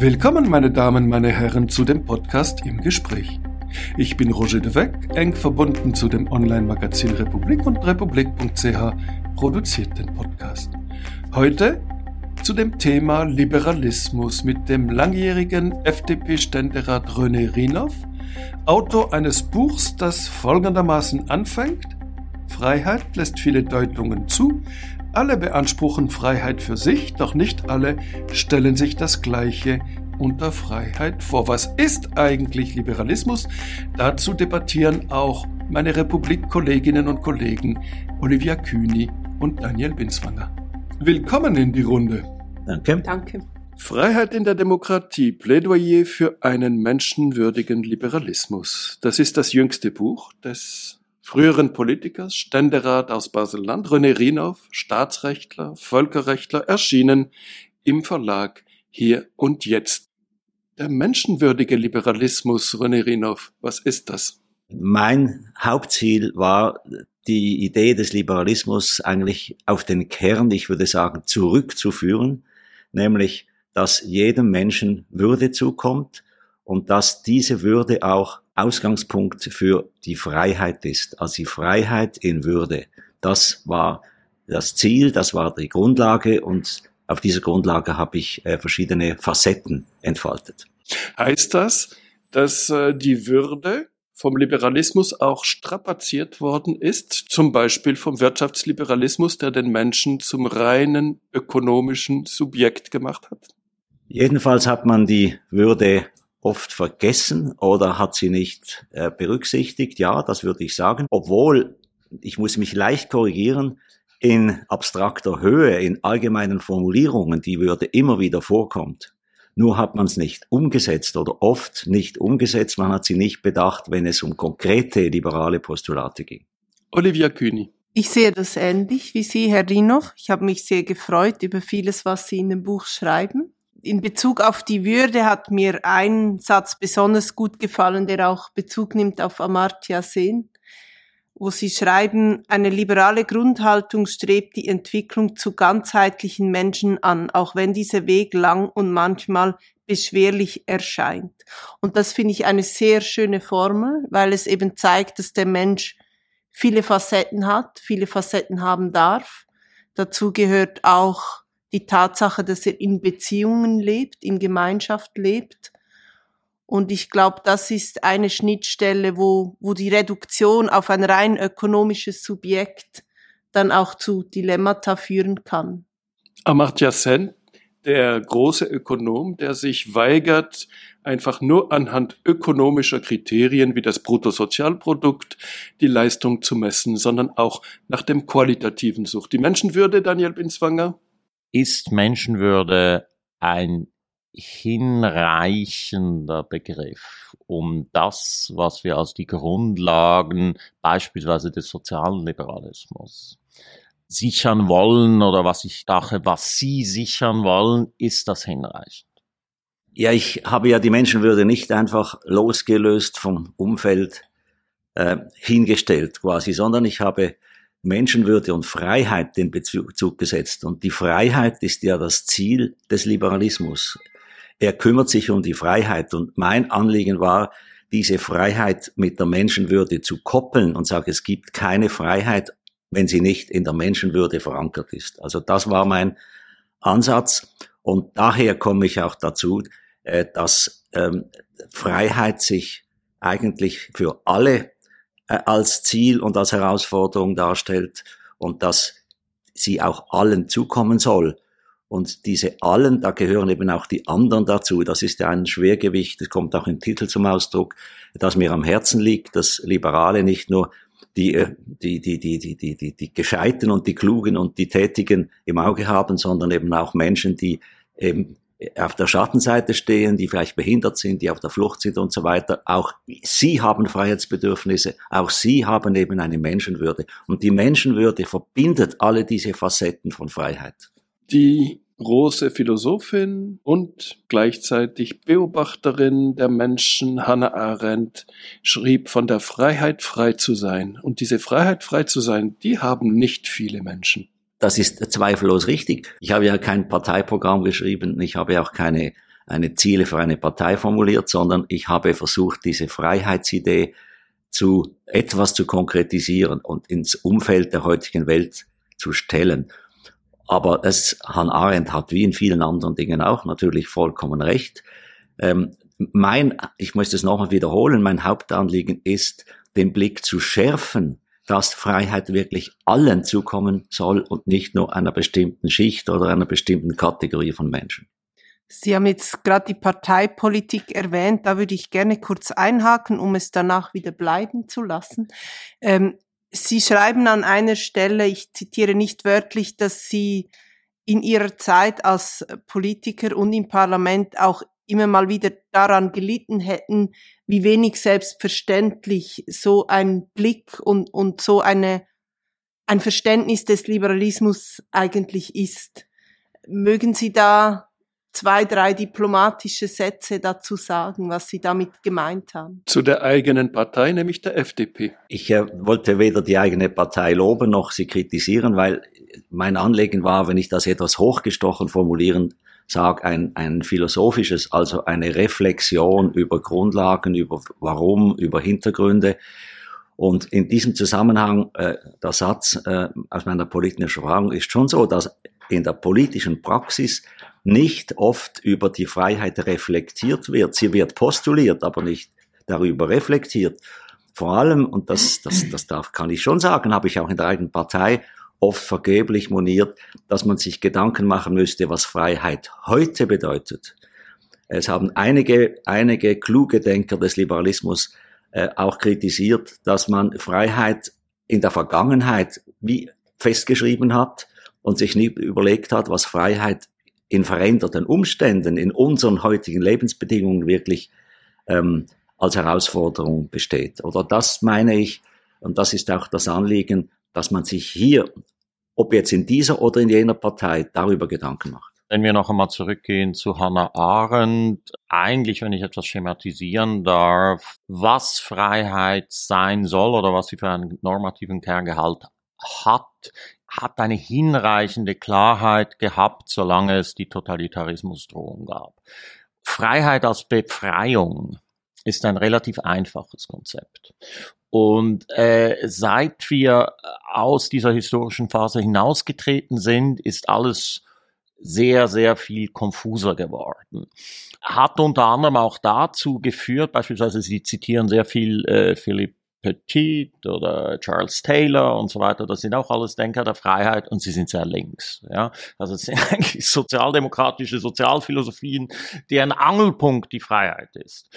Willkommen, meine Damen, meine Herren, zu dem Podcast im Gespräch. Ich bin Roger de Weck, eng verbunden zu dem Online-Magazin Republik und republik.ch produziert den Podcast. Heute zu dem Thema Liberalismus mit dem langjährigen FDP-Ständerat René Rinov, Autor eines Buchs, das folgendermaßen anfängt. Freiheit lässt viele Deutungen zu, alle beanspruchen Freiheit für sich, doch nicht alle stellen sich das Gleiche unter Freiheit vor. Was ist eigentlich Liberalismus? Dazu debattieren auch meine Republik-Kolleginnen und Kollegen Olivia Kühni und Daniel Binswanger. Willkommen in die Runde. Danke. Danke. Freiheit in der Demokratie, Plädoyer für einen menschenwürdigen Liberalismus. Das ist das jüngste Buch des früheren Politikers, Ständerat aus Basel-Land, René Rinov, Staatsrechtler, Völkerrechtler, erschienen im Verlag Hier und Jetzt. Der menschenwürdige Liberalismus, René Rinov, was ist das? Mein Hauptziel war, die Idee des Liberalismus eigentlich auf den Kern, ich würde sagen, zurückzuführen, nämlich, dass jedem Menschen Würde zukommt und dass diese Würde auch Ausgangspunkt für die Freiheit ist, also die Freiheit in Würde. Das war das Ziel, das war die Grundlage und auf dieser Grundlage habe ich äh, verschiedene Facetten entfaltet. Heißt das, dass äh, die Würde vom Liberalismus auch strapaziert worden ist, zum Beispiel vom Wirtschaftsliberalismus, der den Menschen zum reinen ökonomischen Subjekt gemacht hat? Jedenfalls hat man die Würde oft vergessen oder hat sie nicht äh, berücksichtigt. Ja, das würde ich sagen. Obwohl, ich muss mich leicht korrigieren, in abstrakter Höhe, in allgemeinen Formulierungen die Würde immer wieder vorkommt. Nur hat man es nicht umgesetzt oder oft nicht umgesetzt. Man hat sie nicht bedacht, wenn es um konkrete liberale Postulate ging. Olivia Kühni. Ich sehe das ähnlich wie Sie, Herr Rinov. Ich habe mich sehr gefreut über vieles, was Sie in dem Buch schreiben in Bezug auf die Würde hat mir ein Satz besonders gut gefallen, der auch Bezug nimmt auf Amartya Sen, wo sie schreiben, eine liberale Grundhaltung strebt die Entwicklung zu ganzheitlichen Menschen an, auch wenn dieser Weg lang und manchmal beschwerlich erscheint. Und das finde ich eine sehr schöne Formel, weil es eben zeigt, dass der Mensch viele Facetten hat, viele Facetten haben darf. Dazu gehört auch die Tatsache, dass er in Beziehungen lebt, in Gemeinschaft lebt. Und ich glaube, das ist eine Schnittstelle, wo, wo die Reduktion auf ein rein ökonomisches Subjekt dann auch zu Dilemmata führen kann. Amartya Sen, der große Ökonom, der sich weigert, einfach nur anhand ökonomischer Kriterien wie das Bruttosozialprodukt die Leistung zu messen, sondern auch nach dem Qualitativen sucht. Die Menschenwürde, Daniel Binswanger? Ist Menschenwürde ein hinreichender Begriff, um das, was wir als die Grundlagen beispielsweise des sozialen Liberalismus sichern wollen oder was ich dachte, was Sie sichern wollen, ist das hinreichend? Ja, ich habe ja die Menschenwürde nicht einfach losgelöst vom Umfeld äh, hingestellt quasi, sondern ich habe Menschenwürde und Freiheit den Bezug gesetzt. Und die Freiheit ist ja das Ziel des Liberalismus. Er kümmert sich um die Freiheit. Und mein Anliegen war, diese Freiheit mit der Menschenwürde zu koppeln und sage, es gibt keine Freiheit, wenn sie nicht in der Menschenwürde verankert ist. Also das war mein Ansatz. Und daher komme ich auch dazu, äh, dass ähm, Freiheit sich eigentlich für alle als Ziel und als Herausforderung darstellt und dass sie auch allen zukommen soll. Und diese allen, da gehören eben auch die anderen dazu. Das ist ja ein Schwergewicht, das kommt auch im Titel zum Ausdruck, das mir am Herzen liegt, dass Liberale nicht nur die, die, die, die, die, die, die, die Gescheiten und die Klugen und die Tätigen im Auge haben, sondern eben auch Menschen, die eben auf der Schattenseite stehen, die vielleicht behindert sind, die auf der Flucht sind und so weiter. Auch sie haben Freiheitsbedürfnisse, auch sie haben eben eine Menschenwürde. Und die Menschenwürde verbindet alle diese Facetten von Freiheit. Die große Philosophin und gleichzeitig Beobachterin der Menschen Hannah Arendt schrieb von der Freiheit frei zu sein. Und diese Freiheit frei zu sein, die haben nicht viele Menschen. Das ist zweifellos richtig. Ich habe ja kein Parteiprogramm geschrieben, ich habe auch keine eine Ziele für eine Partei formuliert, sondern ich habe versucht, diese Freiheitsidee zu etwas zu konkretisieren und ins Umfeld der heutigen Welt zu stellen. Aber das, Hannah Arendt hat wie in vielen anderen Dingen auch natürlich vollkommen recht. Ähm, mein, ich muss das nochmal wiederholen, mein Hauptanliegen ist, den Blick zu schärfen, dass Freiheit wirklich allen zukommen soll und nicht nur einer bestimmten Schicht oder einer bestimmten Kategorie von Menschen. Sie haben jetzt gerade die Parteipolitik erwähnt, da würde ich gerne kurz einhaken, um es danach wieder bleiben zu lassen. Ähm, Sie schreiben an einer Stelle, ich zitiere nicht wörtlich, dass Sie in Ihrer Zeit als Politiker und im Parlament auch immer mal wieder daran gelitten hätten, wie wenig selbstverständlich so ein Blick und, und so eine, ein Verständnis des Liberalismus eigentlich ist. Mögen Sie da zwei, drei diplomatische Sätze dazu sagen, was Sie damit gemeint haben? Zu der eigenen Partei, nämlich der FDP. Ich äh, wollte weder die eigene Partei loben noch sie kritisieren, weil mein Anliegen war, wenn ich das etwas hochgestochen formulieren sage, ein, ein philosophisches, also eine Reflexion über Grundlagen, über Warum, über Hintergründe. Und in diesem Zusammenhang, äh, der Satz äh, aus meiner politischen Erfahrung ist schon so, dass in der politischen Praxis nicht oft über die Freiheit reflektiert wird. Sie wird postuliert, aber nicht darüber reflektiert. Vor allem, und das, das, das darf, kann ich schon sagen, habe ich auch in der eigenen Partei oft vergeblich moniert, dass man sich Gedanken machen müsste, was Freiheit heute bedeutet. Es haben einige, einige kluge Denker des Liberalismus äh, auch kritisiert, dass man Freiheit in der Vergangenheit wie festgeschrieben hat und sich nie überlegt hat, was Freiheit in veränderten Umständen, in unseren heutigen Lebensbedingungen wirklich ähm, als Herausforderung besteht. Oder das meine ich, und das ist auch das Anliegen, dass man sich hier, ob jetzt in dieser oder in jener Partei, darüber Gedanken macht. Wenn wir noch einmal zurückgehen zu Hannah Arendt, eigentlich, wenn ich etwas schematisieren darf, was Freiheit sein soll oder was sie für einen normativen Kerngehalt hat, hat eine hinreichende Klarheit gehabt, solange es die Totalitarismusdrohung gab. Freiheit als Befreiung ist ein relativ einfaches Konzept. Und äh, seit wir aus dieser historischen Phase hinausgetreten sind, ist alles sehr, sehr viel konfuser geworden. Hat unter anderem auch dazu geführt, beispielsweise Sie zitieren sehr viel äh, Philipp Petit oder Charles Taylor und so weiter, das sind auch alles Denker der Freiheit und sie sind sehr links. Ja? Also es sind eigentlich sozialdemokratische Sozialphilosophien, deren Angelpunkt die Freiheit ist.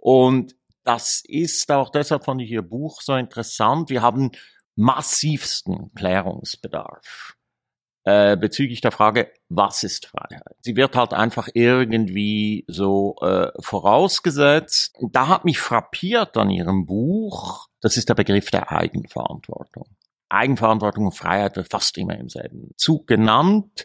Und das ist auch deshalb fand ich Ihr Buch so interessant. Wir haben massivsten Klärungsbedarf äh, bezüglich der Frage, was ist Freiheit? Sie wird halt einfach irgendwie so äh, vorausgesetzt. Da hat mich frappiert an Ihrem Buch, das ist der Begriff der Eigenverantwortung. Eigenverantwortung und Freiheit wird fast immer im selben Zug genannt.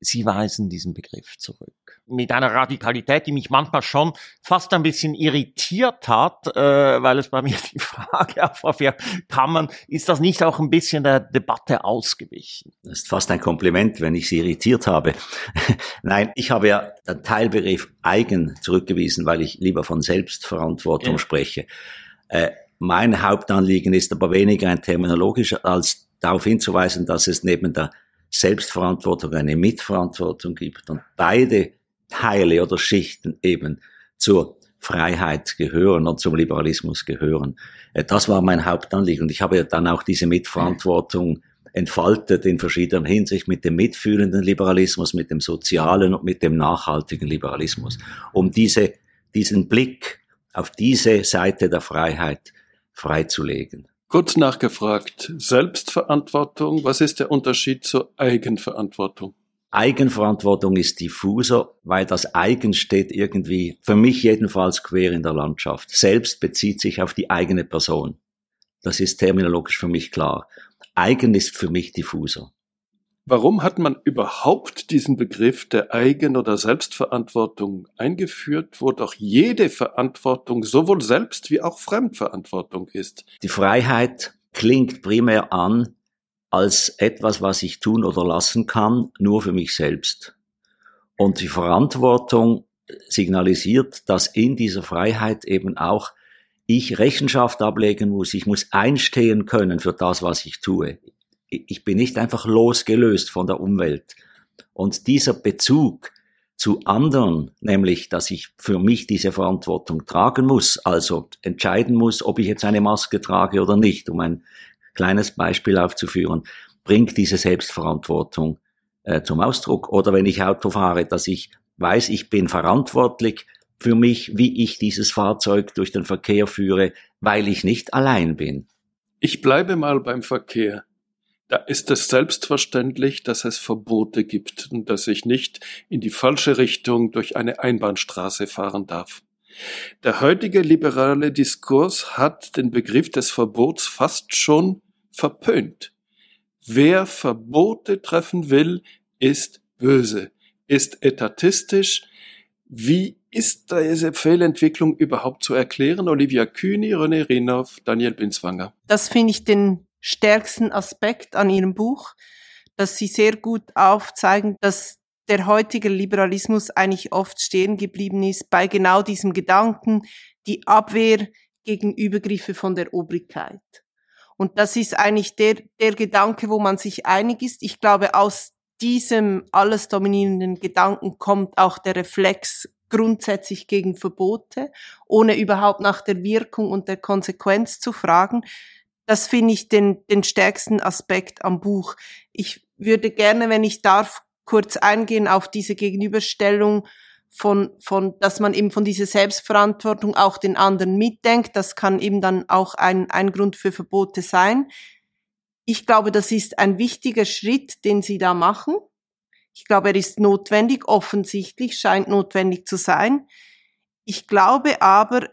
Sie weisen diesen Begriff zurück. Mit einer Radikalität, die mich manchmal schon fast ein bisschen irritiert hat, äh, weil es bei mir die Frage aufwirft, kann man, ist das nicht auch ein bisschen der Debatte ausgewichen? Das ist fast ein Kompliment, wenn ich Sie irritiert habe. Nein, ich habe ja den Teilbegriff eigen zurückgewiesen, weil ich lieber von Selbstverantwortung ja. spreche. Äh, mein Hauptanliegen ist aber weniger ein terminologischer, als darauf hinzuweisen, dass es neben der Selbstverantwortung eine Mitverantwortung gibt und beide Teile oder Schichten eben zur Freiheit gehören und zum Liberalismus gehören. Äh, das war mein Hauptanliegen und ich habe dann auch diese Mitverantwortung entfaltet in verschiedener Hinsicht mit dem mitfühlenden Liberalismus, mit dem sozialen und mit dem nachhaltigen Liberalismus, um diese, diesen Blick auf diese Seite der Freiheit freizulegen. Kurz nachgefragt, Selbstverantwortung, was ist der Unterschied zur Eigenverantwortung? Eigenverantwortung ist diffuser, weil das Eigen steht irgendwie, für mich jedenfalls, quer in der Landschaft. Selbst bezieht sich auf die eigene Person. Das ist terminologisch für mich klar. Eigen ist für mich diffuser. Warum hat man überhaupt diesen Begriff der Eigen- oder Selbstverantwortung eingeführt, wo doch jede Verantwortung sowohl Selbst- wie auch Fremdverantwortung ist? Die Freiheit klingt primär an als etwas, was ich tun oder lassen kann, nur für mich selbst. Und die Verantwortung signalisiert, dass in dieser Freiheit eben auch ich Rechenschaft ablegen muss, ich muss einstehen können für das, was ich tue. Ich bin nicht einfach losgelöst von der Umwelt. Und dieser Bezug zu anderen, nämlich, dass ich für mich diese Verantwortung tragen muss, also entscheiden muss, ob ich jetzt eine Maske trage oder nicht, um ein kleines Beispiel aufzuführen, bringt diese Selbstverantwortung äh, zum Ausdruck. Oder wenn ich Auto fahre, dass ich weiß, ich bin verantwortlich für mich, wie ich dieses Fahrzeug durch den Verkehr führe, weil ich nicht allein bin. Ich bleibe mal beim Verkehr. Da ist es selbstverständlich, dass es Verbote gibt und dass ich nicht in die falsche Richtung durch eine Einbahnstraße fahren darf. Der heutige liberale Diskurs hat den Begriff des Verbots fast schon verpönt. Wer Verbote treffen will, ist böse, ist etatistisch. Wie ist diese Fehlentwicklung überhaupt zu erklären? Olivia Kühni, René Renoff, Daniel Binswanger. Das finde ich den stärksten Aspekt an Ihrem Buch, dass Sie sehr gut aufzeigen, dass der heutige Liberalismus eigentlich oft stehen geblieben ist bei genau diesem Gedanken, die Abwehr gegen Übergriffe von der Obrigkeit. Und das ist eigentlich der, der Gedanke, wo man sich einig ist. Ich glaube, aus diesem alles dominierenden Gedanken kommt auch der Reflex grundsätzlich gegen Verbote, ohne überhaupt nach der Wirkung und der Konsequenz zu fragen. Das finde ich den, den stärksten Aspekt am Buch. Ich würde gerne, wenn ich darf, kurz eingehen auf diese Gegenüberstellung von, von, dass man eben von dieser Selbstverantwortung auch den anderen mitdenkt. Das kann eben dann auch ein, ein Grund für Verbote sein. Ich glaube, das ist ein wichtiger Schritt, den Sie da machen. Ich glaube, er ist notwendig, offensichtlich scheint notwendig zu sein. Ich glaube aber,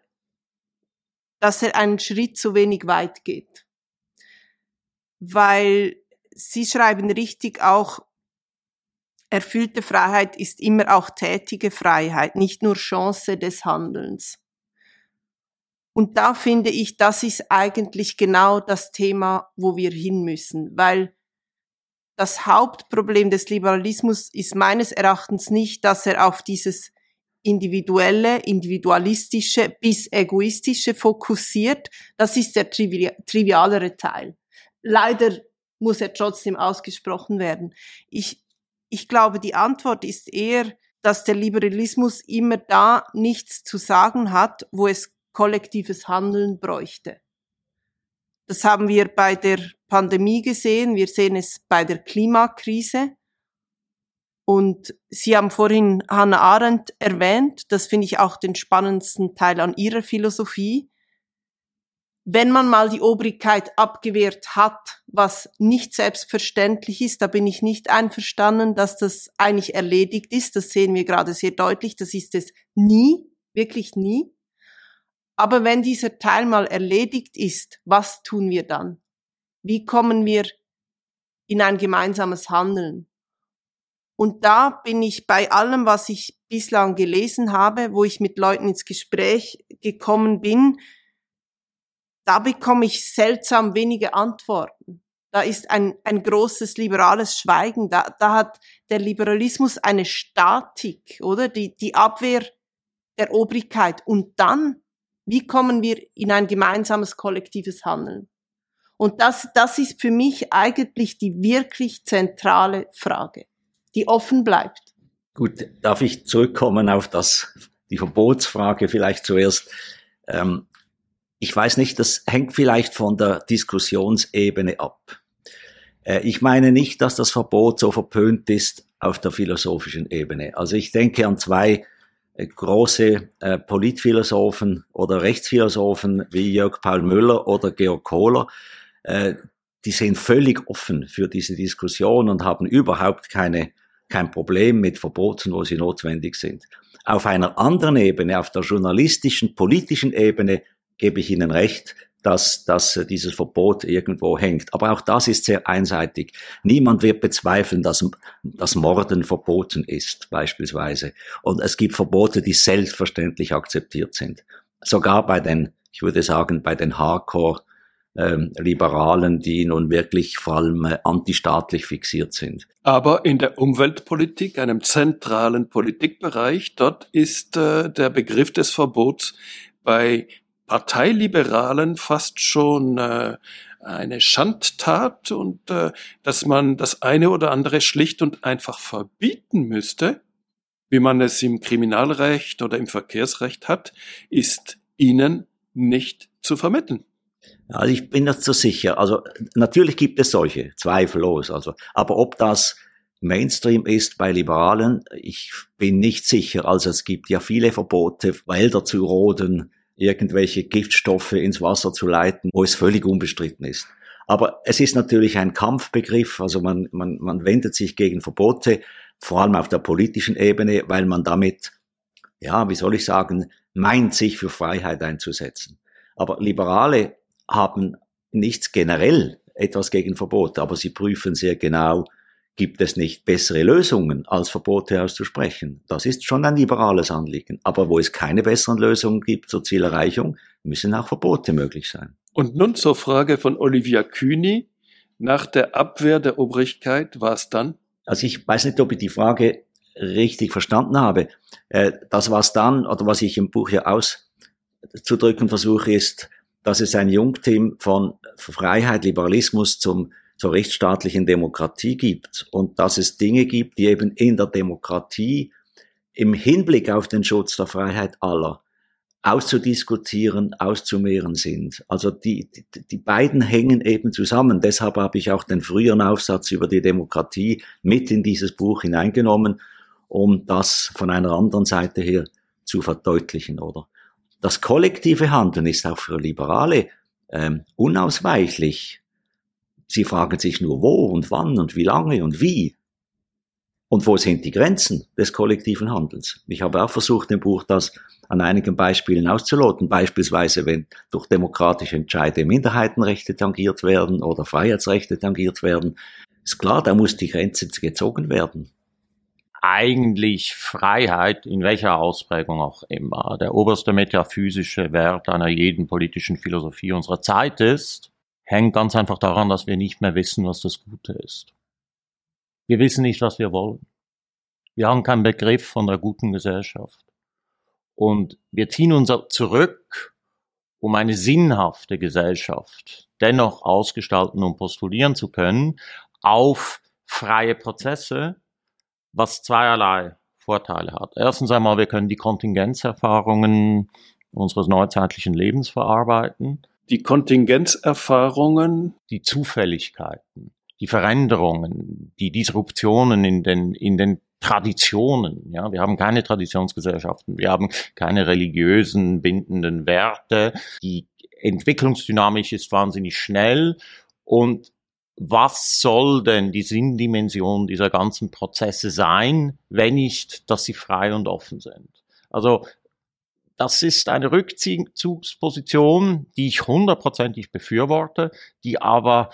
dass er einen Schritt zu wenig weit geht. Weil Sie schreiben richtig auch, erfüllte Freiheit ist immer auch tätige Freiheit, nicht nur Chance des Handelns. Und da finde ich, das ist eigentlich genau das Thema, wo wir hin müssen, weil das Hauptproblem des Liberalismus ist meines Erachtens nicht, dass er auf dieses individuelle, individualistische bis egoistische fokussiert. Das ist der trivi trivialere Teil. Leider muss er trotzdem ausgesprochen werden. Ich, ich glaube, die Antwort ist eher, dass der Liberalismus immer da nichts zu sagen hat, wo es kollektives Handeln bräuchte. Das haben wir bei der Pandemie gesehen, wir sehen es bei der Klimakrise. Und Sie haben vorhin Hannah Arendt erwähnt, das finde ich auch den spannendsten Teil an ihrer Philosophie. Wenn man mal die Obrigkeit abgewehrt hat, was nicht selbstverständlich ist, da bin ich nicht einverstanden, dass das eigentlich erledigt ist. Das sehen wir gerade sehr deutlich. Das ist es nie, wirklich nie. Aber wenn dieser Teil mal erledigt ist, was tun wir dann? Wie kommen wir in ein gemeinsames Handeln? Und da bin ich bei allem, was ich bislang gelesen habe, wo ich mit Leuten ins Gespräch gekommen bin, da bekomme ich seltsam wenige Antworten. Da ist ein, ein großes liberales Schweigen. Da, da hat der Liberalismus eine Statik, oder? Die, die Abwehr der Obrigkeit. Und dann wie kommen wir in ein gemeinsames kollektives Handeln? Und das, das ist für mich eigentlich die wirklich zentrale Frage, die offen bleibt. Gut, darf ich zurückkommen auf das, die Verbotsfrage vielleicht zuerst. Ähm, ich weiß nicht, das hängt vielleicht von der Diskussionsebene ab. Äh, ich meine nicht, dass das Verbot so verpönt ist auf der philosophischen Ebene. Also ich denke an zwei äh, große äh, Politphilosophen oder Rechtsphilosophen wie Jörg Paul Müller oder Georg Kohler, äh, die sind völlig offen für diese Diskussion und haben überhaupt keine, kein Problem mit Verboten, wo sie notwendig sind. Auf einer anderen Ebene, auf der journalistischen, politischen Ebene, gebe ich Ihnen recht, dass, dass dieses Verbot irgendwo hängt. Aber auch das ist sehr einseitig. Niemand wird bezweifeln, dass das Morden verboten ist, beispielsweise. Und es gibt Verbote, die selbstverständlich akzeptiert sind. Sogar bei den, ich würde sagen, bei den Hardcore ähm, Liberalen, die nun wirklich vor allem äh, antistaatlich fixiert sind. Aber in der Umweltpolitik, einem zentralen Politikbereich, dort ist äh, der Begriff des Verbots bei Parteiliberalen fast schon äh, eine Schandtat und äh, dass man das eine oder andere schlicht und einfach verbieten müsste, wie man es im Kriminalrecht oder im Verkehrsrecht hat, ist ihnen nicht zu vermitteln. Also ich bin nicht so sicher. Also natürlich gibt es solche, zweifellos. Also, aber ob das Mainstream ist bei Liberalen, ich bin nicht sicher. Also es gibt ja viele Verbote, Wälder zu roden, irgendwelche Giftstoffe ins Wasser zu leiten, wo es völlig unbestritten ist. Aber es ist natürlich ein Kampfbegriff, also man, man, man wendet sich gegen Verbote, vor allem auf der politischen Ebene, weil man damit, ja, wie soll ich sagen, meint, sich für Freiheit einzusetzen. Aber Liberale haben nichts generell etwas gegen Verbote, aber sie prüfen sehr genau, gibt es nicht bessere Lösungen, als Verbote auszusprechen. Das ist schon ein liberales Anliegen. Aber wo es keine besseren Lösungen gibt zur Zielerreichung, müssen auch Verbote möglich sein. Und nun zur Frage von Olivia Kühni. Nach der Abwehr der Obrigkeit war es dann? Also ich weiß nicht, ob ich die Frage richtig verstanden habe. Äh, das was dann, oder was ich im Buch hier auszudrücken versuche, ist, dass es ein Jungteam von Freiheit, Liberalismus zum, zur rechtsstaatlichen Demokratie gibt und dass es Dinge gibt, die eben in der Demokratie im Hinblick auf den Schutz der Freiheit aller auszudiskutieren, auszumehren sind. Also die, die, die beiden hängen eben zusammen. Deshalb habe ich auch den früheren Aufsatz über die Demokratie mit in dieses Buch hineingenommen, um das von einer anderen Seite her zu verdeutlichen, oder? Das kollektive Handeln ist auch für Liberale ähm, unausweichlich. Sie fragen sich nur, wo und wann und wie lange und wie. Und wo sind die Grenzen des kollektiven Handelns? Ich habe auch versucht, im Buch das an einigen Beispielen auszuloten. Beispielsweise, wenn durch demokratische Entscheide Minderheitenrechte tangiert werden oder Freiheitsrechte tangiert werden. Ist klar, da muss die Grenze gezogen werden eigentlich Freiheit, in welcher Ausprägung auch immer, der oberste metaphysische Wert einer jeden politischen Philosophie unserer Zeit ist, hängt ganz einfach daran, dass wir nicht mehr wissen, was das Gute ist. Wir wissen nicht, was wir wollen. Wir haben keinen Begriff von der guten Gesellschaft. Und wir ziehen uns zurück, um eine sinnhafte Gesellschaft dennoch ausgestalten und postulieren zu können, auf freie Prozesse, was zweierlei Vorteile hat. Erstens einmal, wir können die Kontingenzerfahrungen unseres neuzeitlichen Lebens verarbeiten. Die Kontingenzerfahrungen? Die Zufälligkeiten, die Veränderungen, die Disruptionen in den, in den Traditionen. Ja, wir haben keine Traditionsgesellschaften, wir haben keine religiösen bindenden Werte. Die Entwicklungsdynamik ist wahnsinnig schnell und was soll denn die Sinndimension dieser ganzen Prozesse sein, wenn nicht, dass sie frei und offen sind? Also das ist eine Rückzugsposition, die ich hundertprozentig befürworte, die aber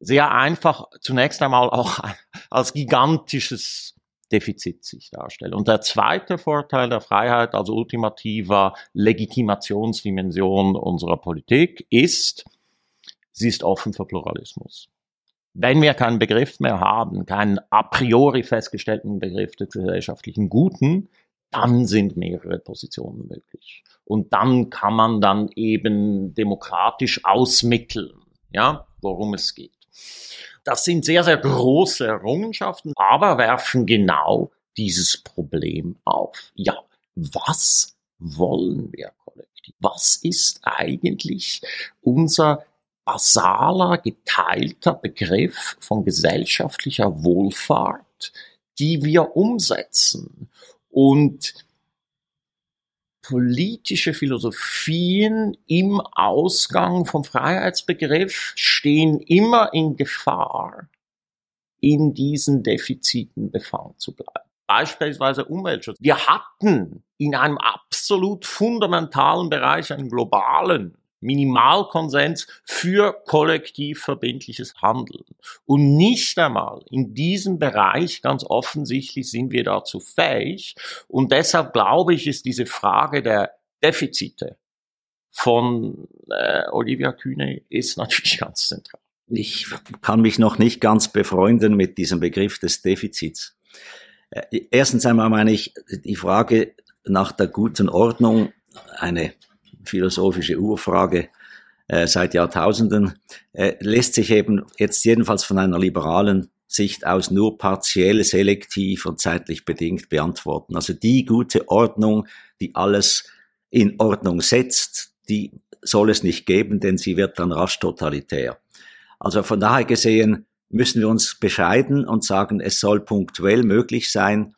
sehr einfach zunächst einmal auch als gigantisches Defizit sich darstellt. Und der zweite Vorteil der Freiheit als ultimativer Legitimationsdimension unserer Politik ist, sie ist offen für Pluralismus. Wenn wir keinen Begriff mehr haben, keinen a priori festgestellten Begriff des gesellschaftlichen Guten, dann sind mehrere Positionen möglich. Und dann kann man dann eben demokratisch ausmitteln, ja, worum es geht. Das sind sehr, sehr große Errungenschaften, aber werfen genau dieses Problem auf. Ja, was wollen wir kollektiv? Was ist eigentlich unser basaler, geteilter Begriff von gesellschaftlicher Wohlfahrt, die wir umsetzen. Und politische Philosophien im Ausgang vom Freiheitsbegriff stehen immer in Gefahr, in diesen Defiziten befangen zu bleiben. Beispielsweise Umweltschutz. Wir hatten in einem absolut fundamentalen Bereich, einen globalen, Minimalkonsens für kollektiv verbindliches Handeln. Und nicht einmal in diesem Bereich, ganz offensichtlich, sind wir dazu fähig. Und deshalb glaube ich, ist diese Frage der Defizite von äh, Olivia Kühne ist natürlich ganz zentral. Ich kann mich noch nicht ganz befreunden mit diesem Begriff des Defizits. Äh, erstens einmal meine ich, die Frage nach der guten Ordnung, eine philosophische Urfrage äh, seit Jahrtausenden, äh, lässt sich eben jetzt jedenfalls von einer liberalen Sicht aus nur partiell, selektiv und zeitlich bedingt beantworten. Also die gute Ordnung, die alles in Ordnung setzt, die soll es nicht geben, denn sie wird dann rasch totalitär. Also von daher gesehen müssen wir uns bescheiden und sagen, es soll punktuell möglich sein,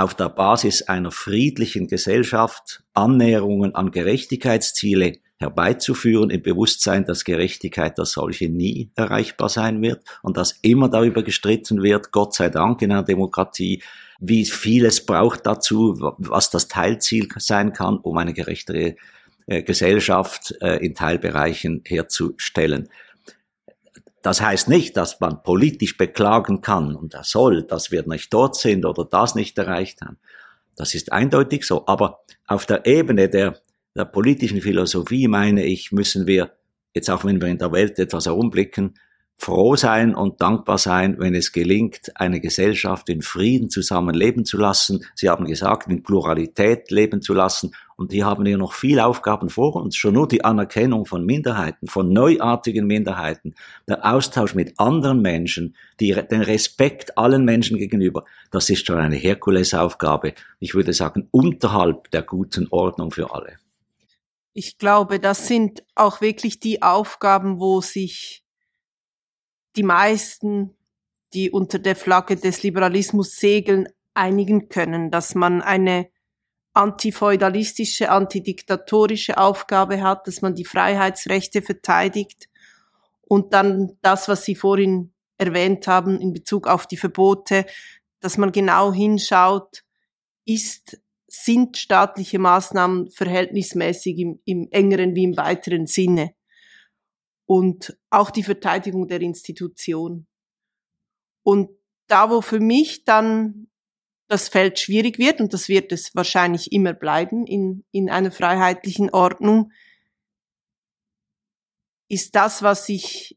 auf der Basis einer friedlichen Gesellschaft Annäherungen an Gerechtigkeitsziele herbeizuführen, im Bewusstsein, dass Gerechtigkeit als solche nie erreichbar sein wird und dass immer darüber gestritten wird, Gott sei Dank in einer Demokratie, wie viel es braucht dazu, was das Teilziel sein kann, um eine gerechtere äh, Gesellschaft äh, in Teilbereichen herzustellen. Das heißt nicht, dass man politisch beklagen kann und er soll, dass wir nicht dort sind oder das nicht erreicht haben. Das ist eindeutig so. Aber auf der Ebene der, der politischen Philosophie, meine ich, müssen wir, jetzt auch wenn wir in der Welt etwas herumblicken, froh sein und dankbar sein, wenn es gelingt, eine Gesellschaft in Frieden zusammenleben zu lassen. Sie haben gesagt, in Pluralität leben zu lassen. Und hier haben wir noch viele Aufgaben vor uns. Schon nur die Anerkennung von Minderheiten, von neuartigen Minderheiten, der Austausch mit anderen Menschen, die, den Respekt allen Menschen gegenüber, das ist schon eine Herkulesaufgabe. Ich würde sagen, unterhalb der guten Ordnung für alle. Ich glaube, das sind auch wirklich die Aufgaben, wo sich die meisten, die unter der Flagge des Liberalismus segeln, einigen können, dass man eine antifeudalistische, antidiktatorische Aufgabe hat, dass man die Freiheitsrechte verteidigt und dann das, was Sie vorhin erwähnt haben in Bezug auf die Verbote, dass man genau hinschaut, ist, sind staatliche Maßnahmen verhältnismäßig im, im engeren wie im weiteren Sinne und auch die Verteidigung der Institution. Und da, wo für mich dann das Feld schwierig wird, und das wird es wahrscheinlich immer bleiben in, in einer freiheitlichen Ordnung, ist das, was ich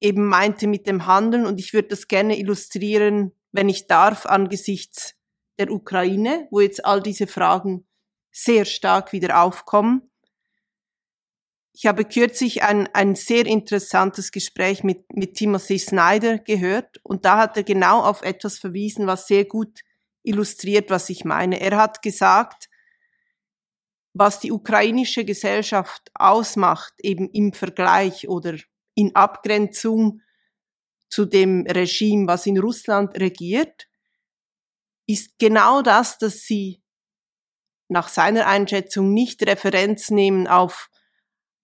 eben meinte mit dem Handeln. Und ich würde das gerne illustrieren, wenn ich darf, angesichts der Ukraine, wo jetzt all diese Fragen sehr stark wieder aufkommen. Ich habe kürzlich ein, ein sehr interessantes Gespräch mit, mit Timothy Snyder gehört und da hat er genau auf etwas verwiesen, was sehr gut illustriert, was ich meine. Er hat gesagt, was die ukrainische Gesellschaft ausmacht, eben im Vergleich oder in Abgrenzung zu dem Regime, was in Russland regiert, ist genau das, dass sie nach seiner Einschätzung nicht Referenz nehmen auf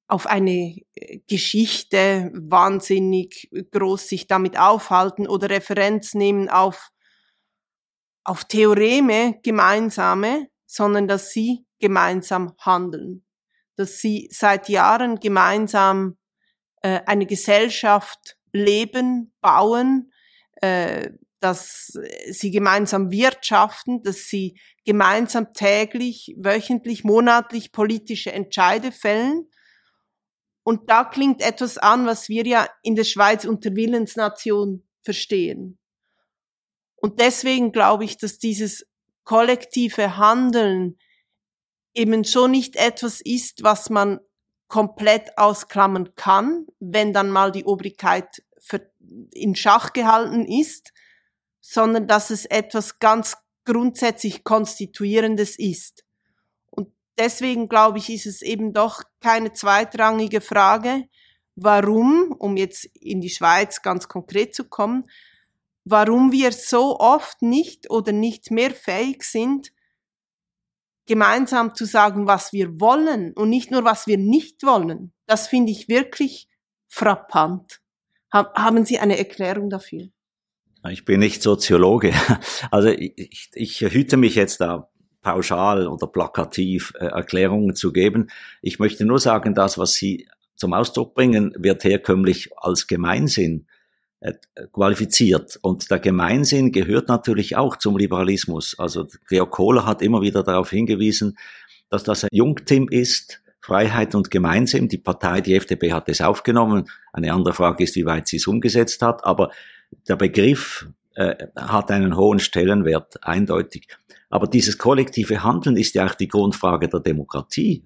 auf eine äh, Geschichte wahnsinnig groß sich damit aufhalten oder Referenz nehmen auf, auf Theoreme gemeinsame, sondern dass sie gemeinsam handeln, dass sie seit Jahren gemeinsam äh, eine Gesellschaft leben, bauen, äh, dass sie gemeinsam wirtschaften, dass sie gemeinsam täglich, wöchentlich, monatlich politische Entscheide fällen und da klingt etwas an, was wir ja in der Schweiz unter Willensnation verstehen. Und deswegen glaube ich, dass dieses kollektive Handeln eben schon nicht etwas ist, was man komplett ausklammern kann, wenn dann mal die Obrigkeit in Schach gehalten ist, sondern dass es etwas ganz grundsätzlich Konstituierendes ist deswegen glaube ich, ist es eben doch keine zweitrangige Frage, warum, um jetzt in die Schweiz ganz konkret zu kommen, warum wir so oft nicht oder nicht mehr fähig sind, gemeinsam zu sagen, was wir wollen und nicht nur, was wir nicht wollen. Das finde ich wirklich frappant. Haben Sie eine Erklärung dafür? Ich bin nicht Soziologe. Also ich, ich hüte mich jetzt da pauschal oder plakativ äh, Erklärungen zu geben. Ich möchte nur sagen, das, was Sie zum Ausdruck bringen, wird herkömmlich als Gemeinsinn äh, qualifiziert. Und der Gemeinsinn gehört natürlich auch zum Liberalismus. Also Georg Kohler hat immer wieder darauf hingewiesen, dass das ein Jungtim ist, Freiheit und Gemeinsinn. Die Partei, die FDP hat es aufgenommen. Eine andere Frage ist, wie weit sie es umgesetzt hat. Aber der Begriff äh, hat einen hohen Stellenwert, eindeutig. Aber dieses kollektive Handeln ist ja auch die Grundfrage der Demokratie.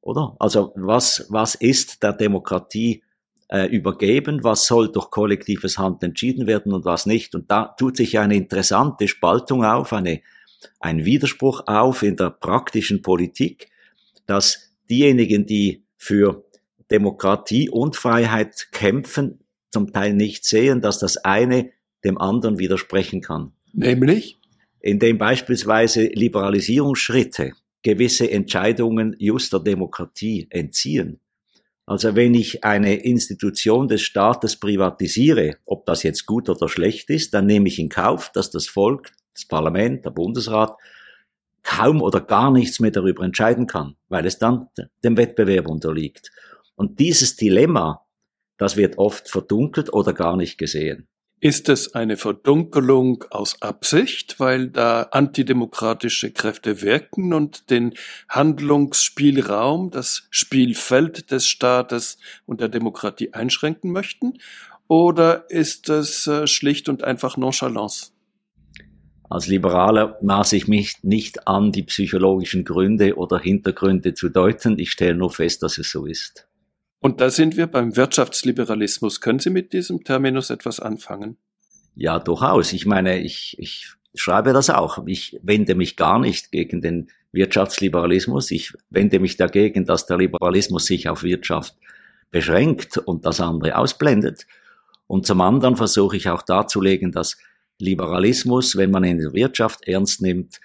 Oder? Also was, was ist der Demokratie äh, übergeben? Was soll durch kollektives Handeln entschieden werden und was nicht? Und da tut sich eine interessante Spaltung auf, eine, ein Widerspruch auf in der praktischen Politik, dass diejenigen, die für Demokratie und Freiheit kämpfen, zum Teil nicht sehen, dass das eine dem anderen widersprechen kann. Nämlich? Indem beispielsweise Liberalisierungsschritte gewisse Entscheidungen juster Demokratie entziehen. Also wenn ich eine Institution des Staates privatisiere, ob das jetzt gut oder schlecht ist, dann nehme ich in Kauf, dass das Volk, das Parlament, der Bundesrat kaum oder gar nichts mehr darüber entscheiden kann, weil es dann dem Wettbewerb unterliegt. Und dieses Dilemma, das wird oft verdunkelt oder gar nicht gesehen. Ist es eine Verdunkelung aus Absicht, weil da antidemokratische Kräfte wirken und den Handlungsspielraum, das Spielfeld des Staates und der Demokratie einschränken möchten? Oder ist es äh, schlicht und einfach Nonchalance? Als Liberaler maße ich mich nicht an, die psychologischen Gründe oder Hintergründe zu deuten. Ich stelle nur fest, dass es so ist. Und da sind wir beim Wirtschaftsliberalismus. Können Sie mit diesem Terminus etwas anfangen? Ja, durchaus. Ich meine, ich, ich schreibe das auch. Ich wende mich gar nicht gegen den Wirtschaftsliberalismus. Ich wende mich dagegen, dass der Liberalismus sich auf Wirtschaft beschränkt und das andere ausblendet. Und zum anderen versuche ich auch darzulegen, dass Liberalismus, wenn man in der Wirtschaft ernst nimmt,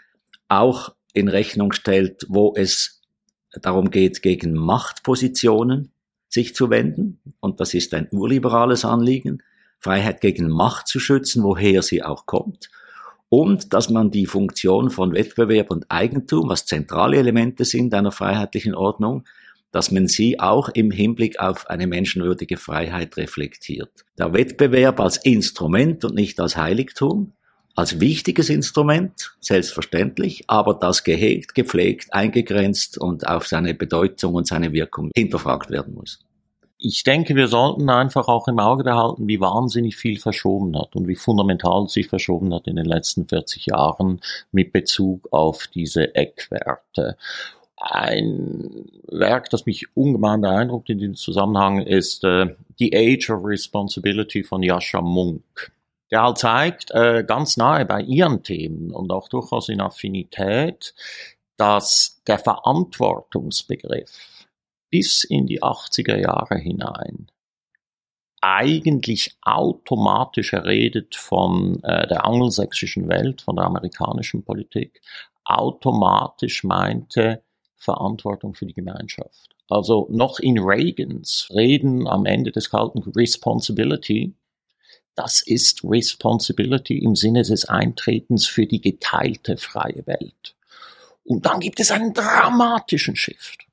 auch in Rechnung stellt, wo es darum geht, gegen Machtpositionen sich zu wenden. Und das ist ein urliberales Anliegen, Freiheit gegen Macht zu schützen, woher sie auch kommt. Und dass man die Funktion von Wettbewerb und Eigentum, was zentrale Elemente sind einer freiheitlichen Ordnung, dass man sie auch im Hinblick auf eine menschenwürdige Freiheit reflektiert. Der Wettbewerb als Instrument und nicht als Heiligtum, als wichtiges Instrument, selbstverständlich, aber das gehegt, gepflegt, eingegrenzt und auf seine Bedeutung und seine Wirkung hinterfragt werden muss. Ich denke, wir sollten einfach auch im Auge behalten, wie wahnsinnig viel verschoben hat und wie fundamental sich verschoben hat in den letzten 40 Jahren mit Bezug auf diese Eckwerte. Ein Werk, das mich ungemein beeindruckt in diesem Zusammenhang, ist äh, The Age of Responsibility von Jascha Munk der halt zeigt, äh, ganz nahe bei ihren Themen und auch durchaus in Affinität, dass der Verantwortungsbegriff bis in die 80er Jahre hinein eigentlich automatisch redet von äh, der angelsächsischen Welt, von der amerikanischen Politik, automatisch meinte Verantwortung für die Gemeinschaft. Also noch in Reagans Reden am Ende des Kalten Responsibility das ist Responsibility im Sinne des Eintretens für die geteilte freie Welt. Und dann gibt es einen dramatischen Shift.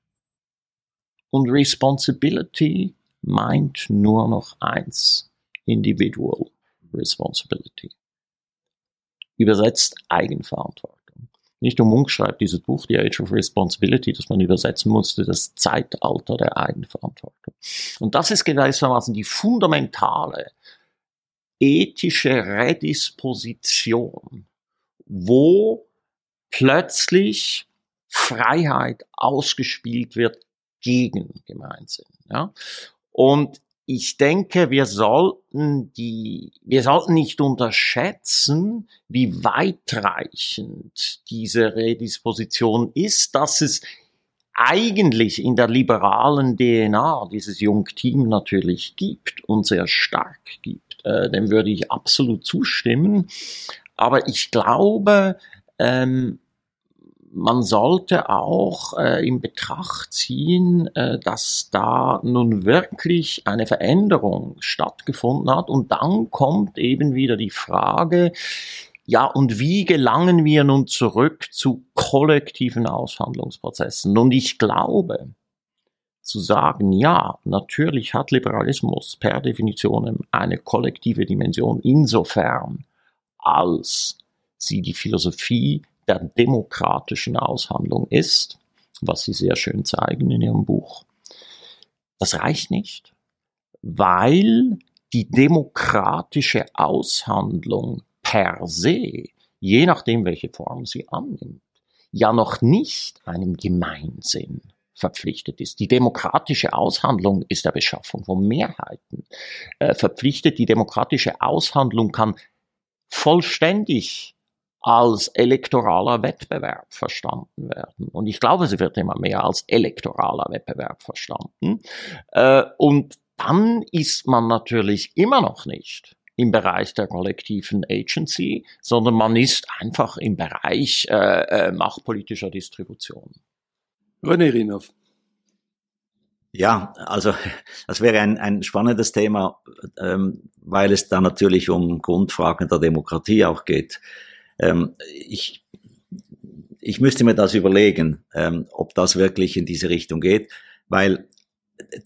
Und Responsibility meint nur noch eins, Individual Responsibility. Übersetzt Eigenverantwortung. Nicht um Munk schreibt dieses Buch, The Age of Responsibility, das man übersetzen musste, das Zeitalter der Eigenverantwortung. Und das ist gewissermaßen die fundamentale ethische Redisposition, wo plötzlich Freiheit ausgespielt wird gegen Gemeinsinn. Ja? Und ich denke, wir sollten die, wir sollten nicht unterschätzen, wie weitreichend diese Redisposition ist, dass es eigentlich in der liberalen DNA dieses Jungteam natürlich gibt und sehr stark gibt äh, dem würde ich absolut zustimmen. Aber ich glaube, ähm, man sollte auch äh, in Betracht ziehen, äh, dass da nun wirklich eine Veränderung stattgefunden hat. Und dann kommt eben wieder die Frage, ja, und wie gelangen wir nun zurück zu kollektiven Aushandlungsprozessen? Und ich glaube, zu sagen, ja, natürlich hat Liberalismus per Definition eine kollektive Dimension insofern, als sie die Philosophie der demokratischen Aushandlung ist. was Sie sehr schön zeigen in Ihrem Buch. Das reicht nicht, weil die demokratische Aushandlung per se, je nachdem welche Form sie annimmt, ja noch nicht einem Gemeinsinn verpflichtet ist. Die demokratische Aushandlung ist der Beschaffung von Mehrheiten äh, verpflichtet. Die demokratische Aushandlung kann vollständig als elektoraler Wettbewerb verstanden werden. Und ich glaube, sie wird immer mehr als elektoraler Wettbewerb verstanden. Äh, und dann ist man natürlich immer noch nicht im Bereich der kollektiven Agency, sondern man ist einfach im Bereich äh, äh, machtpolitischer Distribution. René Rinov. Ja, also das wäre ein, ein spannendes Thema, ähm, weil es da natürlich um Grundfragen der Demokratie auch geht. Ähm, ich, ich müsste mir das überlegen, ähm, ob das wirklich in diese Richtung geht, weil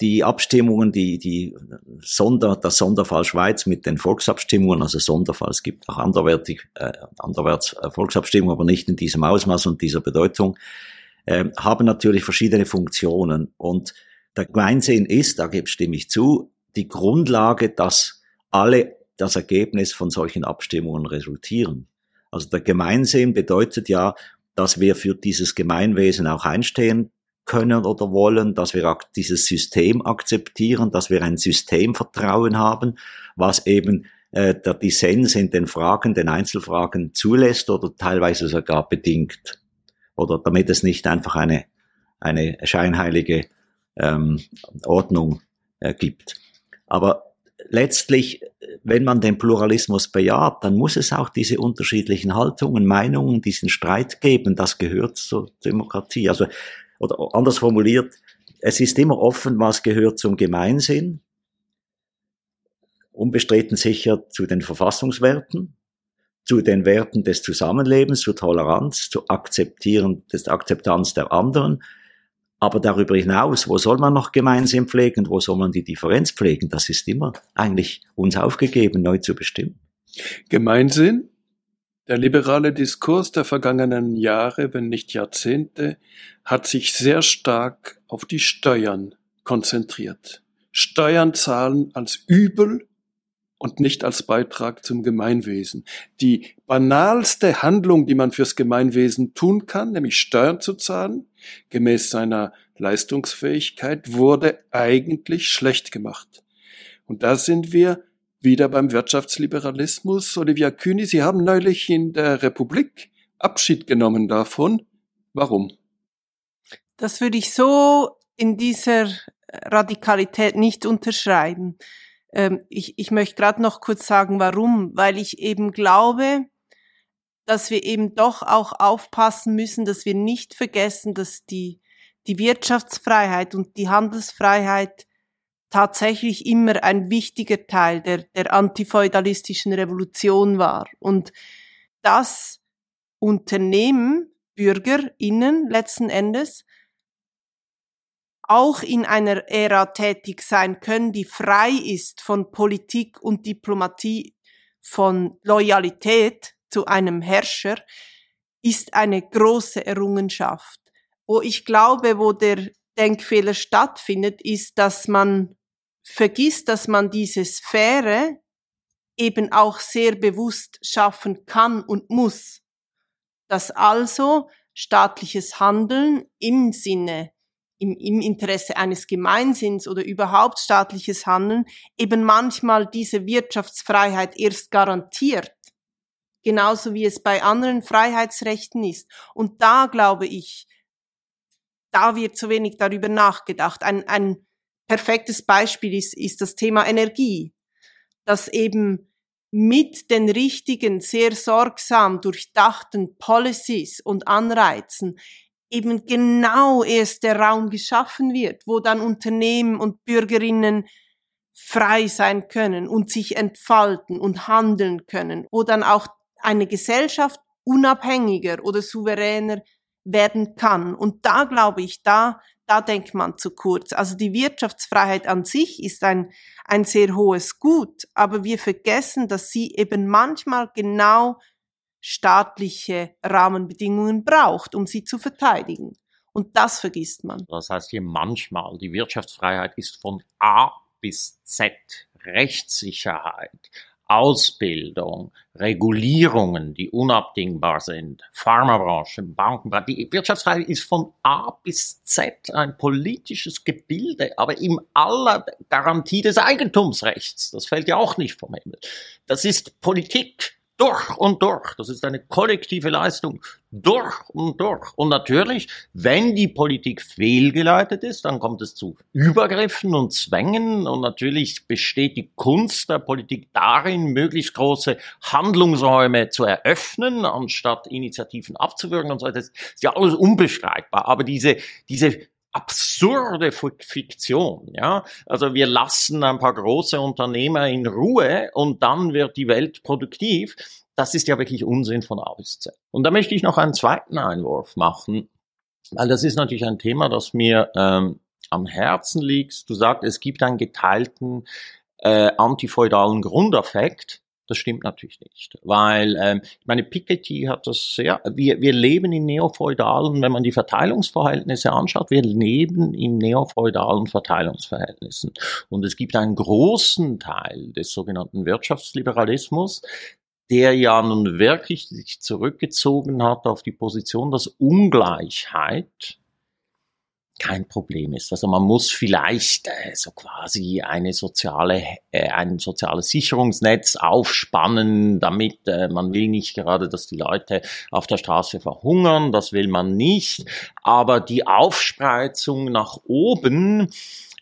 die Abstimmungen, die, die Sonder, das Sonderfall Schweiz mit den Volksabstimmungen, also Sonderfall, es gibt auch anderweitig, äh, anderwärts äh, Volksabstimmungen, aber nicht in diesem Ausmaß und dieser Bedeutung, äh, haben natürlich verschiedene Funktionen. Und der Gemeinsinn ist, da stimme ich zu, die Grundlage, dass alle das Ergebnis von solchen Abstimmungen resultieren. Also der Gemeinsinn bedeutet ja, dass wir für dieses Gemeinwesen auch einstehen können oder wollen, dass wir dieses System akzeptieren, dass wir ein Systemvertrauen haben, was eben äh, der Dissens in den Fragen, den Einzelfragen zulässt oder teilweise sogar bedingt. Oder damit es nicht einfach eine, eine scheinheilige ähm, Ordnung äh, gibt. Aber letztlich, wenn man den Pluralismus bejaht, dann muss es auch diese unterschiedlichen Haltungen, Meinungen, diesen Streit geben. Das gehört zur Demokratie. Also oder anders formuliert, es ist immer offen, was gehört zum Gemeinsinn, unbestritten sicher zu den Verfassungswerten, zu den Werten des Zusammenlebens, zur Toleranz, zu akzeptieren, des Akzeptanz der anderen. Aber darüber hinaus, wo soll man noch Gemeinsinn pflegen, wo soll man die Differenz pflegen? Das ist immer eigentlich uns aufgegeben, neu zu bestimmen. Gemeinsinn der liberale Diskurs der vergangenen Jahre, wenn nicht Jahrzehnte, hat sich sehr stark auf die Steuern konzentriert. Steuern zahlen als Übel und nicht als Beitrag zum Gemeinwesen. Die banalste Handlung, die man fürs Gemeinwesen tun kann, nämlich Steuern zu zahlen, gemäß seiner Leistungsfähigkeit, wurde eigentlich schlecht gemacht. Und da sind wir wieder beim Wirtschaftsliberalismus. Olivia Kühni, Sie haben neulich in der Republik Abschied genommen davon. Warum? Das würde ich so in dieser Radikalität nicht unterschreiben. Ähm, ich, ich möchte gerade noch kurz sagen, warum. Weil ich eben glaube, dass wir eben doch auch aufpassen müssen, dass wir nicht vergessen, dass die, die Wirtschaftsfreiheit und die Handelsfreiheit tatsächlich immer ein wichtiger Teil der, der antifeudalistischen Revolution war. Und das Unternehmen, BürgerInnen letzten Endes, auch in einer Ära tätig sein können, die frei ist von Politik und Diplomatie, von Loyalität zu einem Herrscher, ist eine große Errungenschaft. Wo ich glaube, wo der Denkfehler stattfindet, ist, dass man vergisst, dass man diese Sphäre eben auch sehr bewusst schaffen kann und muss. Dass also staatliches Handeln im Sinne, im, im Interesse eines Gemeinsinns oder überhaupt staatliches Handeln eben manchmal diese Wirtschaftsfreiheit erst garantiert. Genauso wie es bei anderen Freiheitsrechten ist. Und da glaube ich, da wird zu wenig darüber nachgedacht. Ein, ein perfektes Beispiel ist, ist das Thema Energie, dass eben mit den richtigen, sehr sorgsam durchdachten Policies und Anreizen eben genau erst der Raum geschaffen wird, wo dann Unternehmen und Bürgerinnen frei sein können und sich entfalten und handeln können, wo dann auch eine Gesellschaft unabhängiger oder souveräner werden kann. Und da glaube ich, da da denkt man zu kurz. Also die Wirtschaftsfreiheit an sich ist ein, ein sehr hohes Gut, aber wir vergessen, dass sie eben manchmal genau staatliche Rahmenbedingungen braucht, um sie zu verteidigen. Und das vergisst man. Das heißt hier manchmal, die Wirtschaftsfreiheit ist von A bis Z. Rechtssicherheit, Ausbildung, Regulierungen, die unabdingbar sind, Pharmabranche, Bankenbranche. Die Wirtschaftsfreiheit ist von A bis Z ein politisches Gebilde, aber im aller Garantie des Eigentumsrechts. Das fällt ja auch nicht vom Himmel. Das ist Politik durch und durch. Das ist eine kollektive Leistung durch und durch. Und natürlich, wenn die Politik fehlgeleitet ist, dann kommt es zu Übergriffen und Zwängen. Und natürlich besteht die Kunst der Politik darin, möglichst große Handlungsräume zu eröffnen, anstatt Initiativen abzuwürgen und so. Das ist ja alles unbestreitbar. Aber diese, diese absurde Fiktion, ja. Also wir lassen ein paar große Unternehmer in Ruhe und dann wird die Welt produktiv. Das ist ja wirklich Unsinn von A bis Z. Und da möchte ich noch einen zweiten Einwurf machen, weil das ist natürlich ein Thema, das mir ähm, am Herzen liegt. Du sagst, es gibt einen geteilten äh, antifeudalen Grundeffekt. Das stimmt natürlich nicht, weil ähm, ich meine Piketty hat das sehr. Wir, wir leben in neofeudalen, wenn man die Verteilungsverhältnisse anschaut, wir leben in neofeudalen Verteilungsverhältnissen und es gibt einen großen Teil des sogenannten Wirtschaftsliberalismus, der ja nun wirklich sich zurückgezogen hat auf die Position, dass Ungleichheit kein Problem ist. Also man muss vielleicht äh, so quasi eine soziale, äh, ein soziales Sicherungsnetz aufspannen, damit äh, man will nicht gerade, dass die Leute auf der Straße verhungern, das will man nicht. Aber die Aufspreizung nach oben,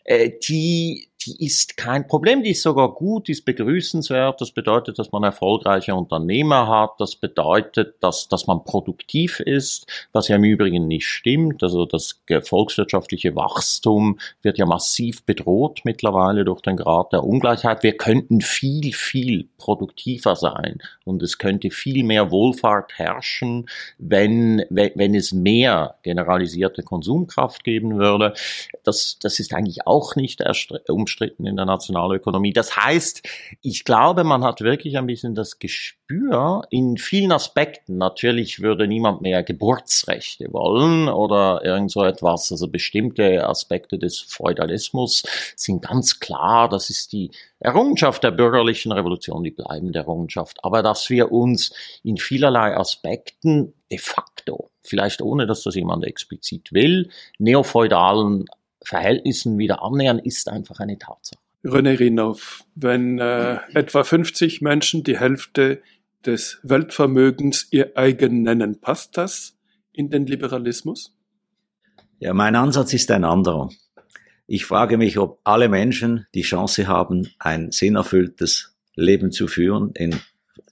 äh, die die ist kein Problem, die ist sogar gut, die ist begrüßenswert. Das bedeutet, dass man erfolgreiche Unternehmer hat. Das bedeutet, dass, dass man produktiv ist, was ja im Übrigen nicht stimmt. Also das volkswirtschaftliche Wachstum wird ja massiv bedroht mittlerweile durch den Grad der Ungleichheit. Wir könnten viel, viel produktiver sein und es könnte viel mehr Wohlfahrt herrschen, wenn, wenn, wenn es mehr generalisierte Konsumkraft geben würde. Das, das ist eigentlich auch nicht umstritten in der Nationalökonomie. Das heißt, ich glaube, man hat wirklich ein bisschen das Gespür in vielen Aspekten. Natürlich würde niemand mehr Geburtsrechte wollen oder irgend so etwas. Also bestimmte Aspekte des Feudalismus sind ganz klar. Das ist die Errungenschaft der bürgerlichen Revolution, die bleibende Errungenschaft. Aber dass wir uns in vielerlei Aspekten de facto, vielleicht ohne dass das jemand explizit will, neofeudalen Verhältnissen wieder annähern, ist einfach eine Tatsache. René Rinauf, wenn äh, etwa 50 Menschen die Hälfte des Weltvermögens ihr eigen nennen, passt das in den Liberalismus? Ja, mein Ansatz ist ein anderer. Ich frage mich, ob alle Menschen die Chance haben, ein sinnerfülltes Leben zu führen in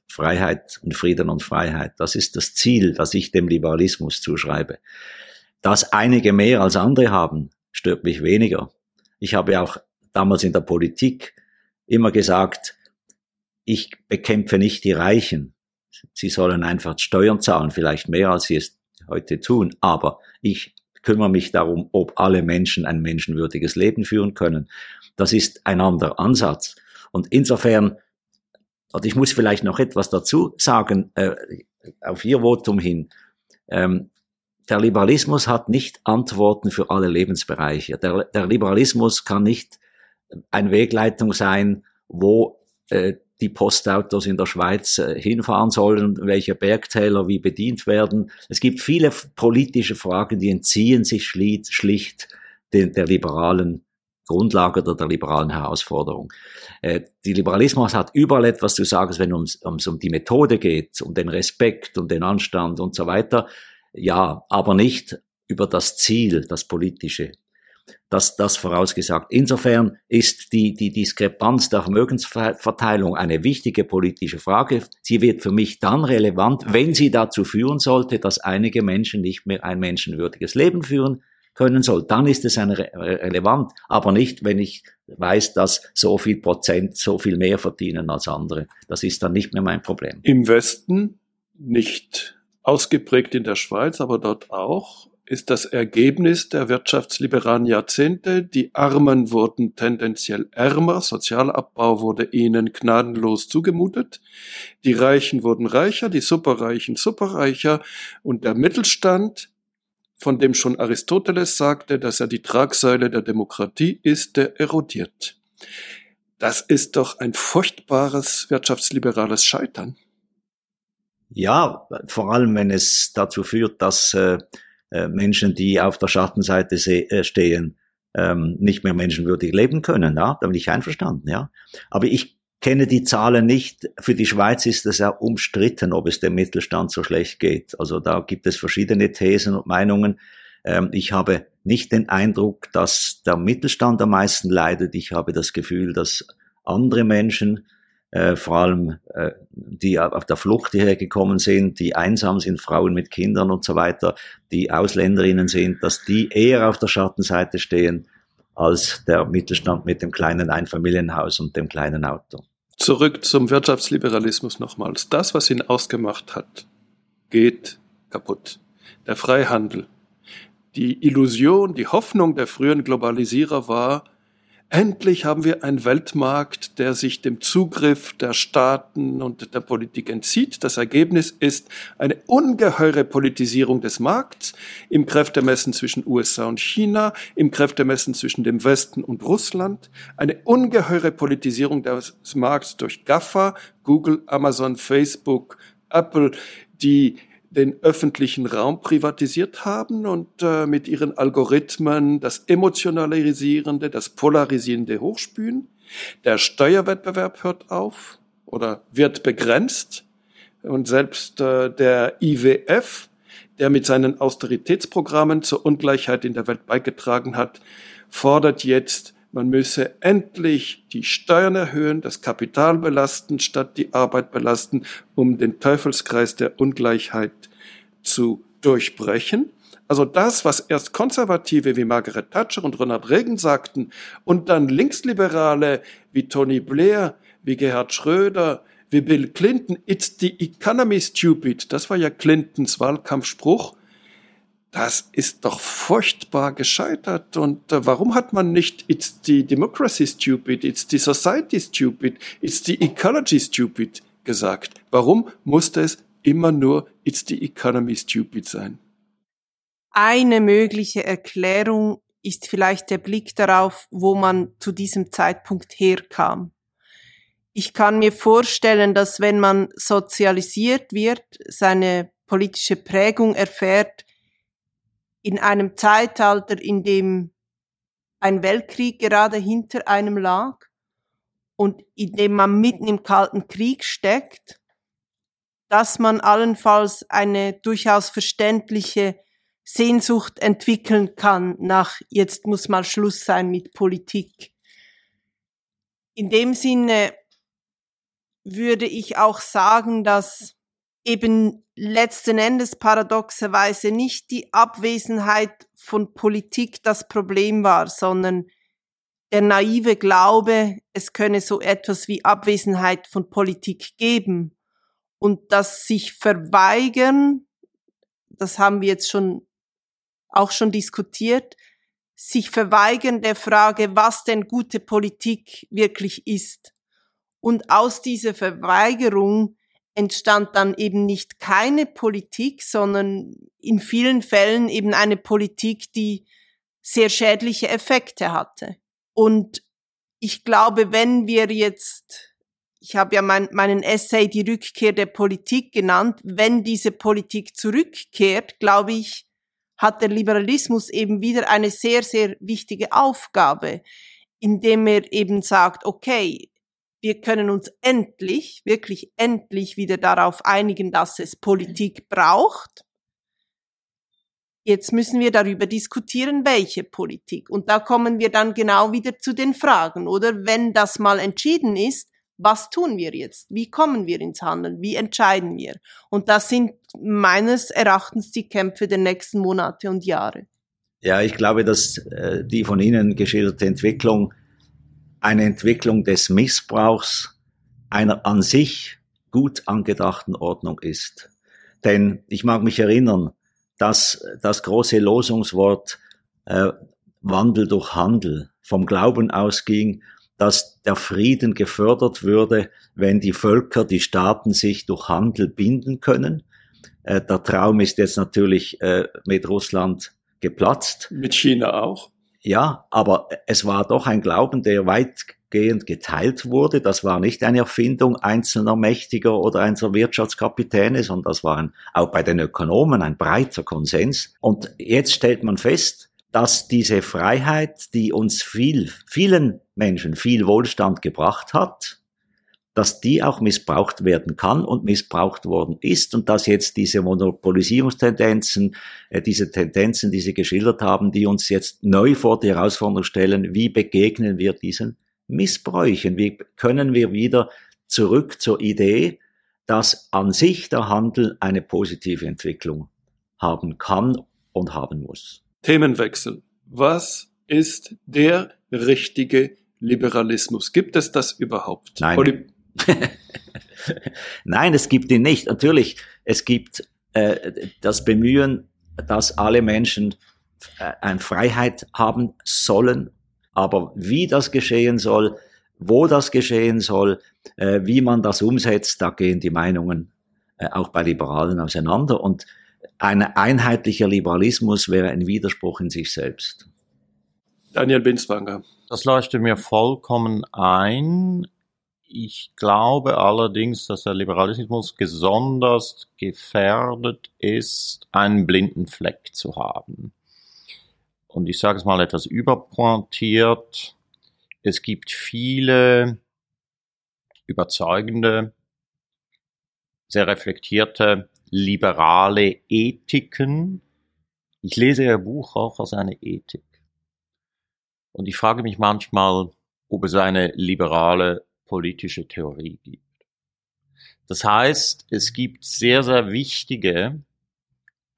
Freiheit und Frieden und Freiheit. Das ist das Ziel, das ich dem Liberalismus zuschreibe. Dass einige mehr als andere haben, stört mich weniger. Ich habe auch damals in der Politik immer gesagt, ich bekämpfe nicht die Reichen. Sie sollen einfach Steuern zahlen, vielleicht mehr als sie es heute tun. Aber ich kümmere mich darum, ob alle Menschen ein menschenwürdiges Leben führen können. Das ist ein anderer Ansatz. Und insofern, und ich muss vielleicht noch etwas dazu sagen, äh, auf Ihr Votum hin. Ähm, der Liberalismus hat nicht Antworten für alle Lebensbereiche. Der, der Liberalismus kann nicht eine Wegleitung sein, wo äh, die Postautos in der Schweiz äh, hinfahren sollen, welche Bergtäler wie bedient werden. Es gibt viele politische Fragen, die entziehen sich schlicht, schlicht den, der liberalen Grundlage oder der liberalen Herausforderung. Äh, die Liberalismus hat überall etwas zu sagen, wenn es um die Methode geht, um den Respekt, um den Anstand und so weiter. Ja, aber nicht über das Ziel, das politische. Das, das vorausgesagt. Insofern ist die, die Diskrepanz der Vermögensverteilung eine wichtige politische Frage. Sie wird für mich dann relevant, wenn sie dazu führen sollte, dass einige Menschen nicht mehr ein menschenwürdiges Leben führen können soll. Dann ist es eine relevant, aber nicht, wenn ich weiß, dass so viel Prozent so viel mehr verdienen als andere. Das ist dann nicht mehr mein Problem. Im Westen nicht ausgeprägt in der Schweiz, aber dort auch, ist das Ergebnis der wirtschaftsliberalen Jahrzehnte. Die Armen wurden tendenziell ärmer, Sozialabbau wurde ihnen gnadenlos zugemutet, die Reichen wurden reicher, die Superreichen superreicher und der Mittelstand von dem schon Aristoteles sagte, dass er die Tragsäule der Demokratie ist, der erodiert. Das ist doch ein furchtbares wirtschaftsliberales Scheitern. Ja, vor allem wenn es dazu führt, dass äh, äh Menschen, die auf der Schattenseite äh, stehen, ähm, nicht mehr menschenwürdig leben können. Ja, da bin ich einverstanden. Ja, aber ich kenne die Zahlen nicht. Für die Schweiz ist es ja umstritten, ob es dem Mittelstand so schlecht geht. Also da gibt es verschiedene Thesen und Meinungen. Ähm, ich habe nicht den Eindruck, dass der Mittelstand am meisten leidet. Ich habe das Gefühl, dass andere Menschen, äh, vor allem äh, die auf der Flucht hierher gekommen sind, die einsam sind, Frauen mit Kindern und so weiter, die Ausländerinnen sind, dass die eher auf der Schattenseite stehen als der Mittelstand mit dem kleinen Einfamilienhaus und dem kleinen Auto. Zurück zum Wirtschaftsliberalismus nochmals. Das, was ihn ausgemacht hat, geht kaputt. Der Freihandel. Die Illusion, die Hoffnung der frühen Globalisierer war, Endlich haben wir einen Weltmarkt, der sich dem Zugriff der Staaten und der Politik entzieht. Das Ergebnis ist eine ungeheure Politisierung des Markts im Kräftemessen zwischen USA und China, im Kräftemessen zwischen dem Westen und Russland, eine ungeheure Politisierung des Markts durch GAFA, Google, Amazon, Facebook, Apple, die den öffentlichen Raum privatisiert haben und äh, mit ihren Algorithmen das Emotionalisierende, das Polarisierende hochspülen. Der Steuerwettbewerb hört auf oder wird begrenzt. Und selbst äh, der IWF, der mit seinen Austeritätsprogrammen zur Ungleichheit in der Welt beigetragen hat, fordert jetzt man müsse endlich die Steuern erhöhen, das Kapital belasten, statt die Arbeit belasten, um den Teufelskreis der Ungleichheit zu durchbrechen. Also das, was erst Konservative wie Margaret Thatcher und Ronald Reagan sagten und dann Linksliberale wie Tony Blair, wie Gerhard Schröder, wie Bill Clinton, it's the economy stupid, das war ja Clintons Wahlkampfspruch, das ist doch furchtbar gescheitert. Und äh, warum hat man nicht It's the democracy stupid, it's the society stupid, it's the ecology stupid gesagt? Warum musste es immer nur It's the economy stupid sein? Eine mögliche Erklärung ist vielleicht der Blick darauf, wo man zu diesem Zeitpunkt herkam. Ich kann mir vorstellen, dass wenn man sozialisiert wird, seine politische Prägung erfährt, in einem Zeitalter, in dem ein Weltkrieg gerade hinter einem lag und in dem man mitten im Kalten Krieg steckt, dass man allenfalls eine durchaus verständliche Sehnsucht entwickeln kann nach jetzt muss mal Schluss sein mit Politik. In dem Sinne würde ich auch sagen, dass eben letzten Endes paradoxerweise nicht die Abwesenheit von Politik das Problem war, sondern der naive Glaube, es könne so etwas wie Abwesenheit von Politik geben und das sich verweigern, das haben wir jetzt schon auch schon diskutiert, sich verweigern der Frage, was denn gute Politik wirklich ist. Und aus dieser Verweigerung entstand dann eben nicht keine Politik, sondern in vielen Fällen eben eine Politik, die sehr schädliche Effekte hatte. Und ich glaube, wenn wir jetzt, ich habe ja mein, meinen Essay die Rückkehr der Politik genannt, wenn diese Politik zurückkehrt, glaube ich, hat der Liberalismus eben wieder eine sehr, sehr wichtige Aufgabe, indem er eben sagt, okay, wir können uns endlich, wirklich endlich wieder darauf einigen, dass es Politik braucht. Jetzt müssen wir darüber diskutieren, welche Politik. Und da kommen wir dann genau wieder zu den Fragen, oder? Wenn das mal entschieden ist, was tun wir jetzt? Wie kommen wir ins Handeln? Wie entscheiden wir? Und das sind meines Erachtens die Kämpfe der nächsten Monate und Jahre. Ja, ich glaube, dass äh, die von Ihnen geschilderte Entwicklung eine Entwicklung des Missbrauchs einer an sich gut angedachten Ordnung ist. Denn ich mag mich erinnern, dass das große Losungswort äh, Wandel durch Handel vom Glauben ausging, dass der Frieden gefördert würde, wenn die Völker, die Staaten sich durch Handel binden können. Äh, der Traum ist jetzt natürlich äh, mit Russland geplatzt. Mit China auch. Ja, aber es war doch ein Glauben, der weitgehend geteilt wurde. Das war nicht eine Erfindung einzelner Mächtiger oder einzelner Wirtschaftskapitäne, sondern das war ein, auch bei den Ökonomen ein breiter Konsens. Und jetzt stellt man fest, dass diese Freiheit, die uns viel, vielen Menschen viel Wohlstand gebracht hat, dass die auch missbraucht werden kann und missbraucht worden ist und dass jetzt diese Monopolisierungstendenzen, äh, diese Tendenzen, die Sie geschildert haben, die uns jetzt neu vor die Herausforderung stellen, wie begegnen wir diesen Missbräuchen? Wie können wir wieder zurück zur Idee, dass an sich der Handel eine positive Entwicklung haben kann und haben muss? Themenwechsel. Was ist der richtige Liberalismus? Gibt es das überhaupt? Nein. Poli Nein, es gibt ihn nicht. Natürlich, es gibt äh, das Bemühen, dass alle Menschen äh, eine Freiheit haben sollen, aber wie das geschehen soll, wo das geschehen soll, äh, wie man das umsetzt, da gehen die Meinungen äh, auch bei Liberalen auseinander. Und ein einheitlicher Liberalismus wäre ein Widerspruch in sich selbst. Daniel Binswanger. Das leuchtet mir vollkommen ein. Ich glaube allerdings, dass der Liberalismus besonders gefährdet ist, einen blinden Fleck zu haben. Und ich sage es mal etwas überpointiert. Es gibt viele überzeugende, sehr reflektierte, liberale Ethiken. Ich lese Ihr Buch auch als eine Ethik. Und ich frage mich manchmal, ob es eine liberale politische Theorie gibt. Das heißt, es gibt sehr, sehr wichtige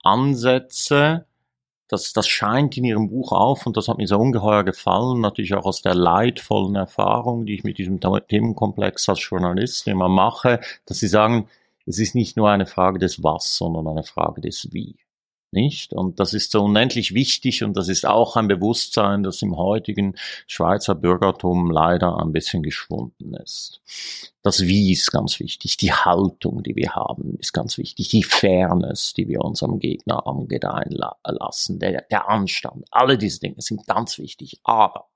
Ansätze, das, das scheint in Ihrem Buch auf und das hat mir so ungeheuer gefallen, natürlich auch aus der leidvollen Erfahrung, die ich mit diesem Themenkomplex als Journalist immer mache, dass Sie sagen, es ist nicht nur eine Frage des Was, sondern eine Frage des Wie nicht? Und das ist so unendlich wichtig und das ist auch ein Bewusstsein, das im heutigen Schweizer Bürgertum leider ein bisschen geschwunden ist. Das Wie ist ganz wichtig, die Haltung, die wir haben, ist ganz wichtig, die Fairness, die wir unserem Gegner angedeihen lassen, der, der Anstand, alle diese Dinge sind ganz wichtig. Aber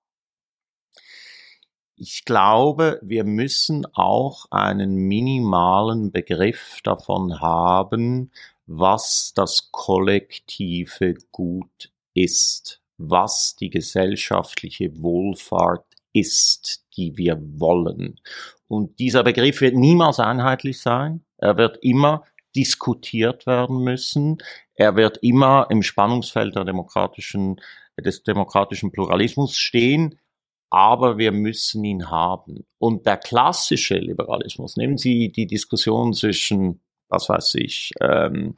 ich glaube, wir müssen auch einen minimalen Begriff davon haben, was das kollektive Gut ist, was die gesellschaftliche Wohlfahrt ist, die wir wollen. Und dieser Begriff wird niemals einheitlich sein. Er wird immer diskutiert werden müssen. Er wird immer im Spannungsfeld der demokratischen, des demokratischen Pluralismus stehen. Aber wir müssen ihn haben. Und der klassische Liberalismus, nehmen Sie die Diskussion zwischen was weiß ich, ähm,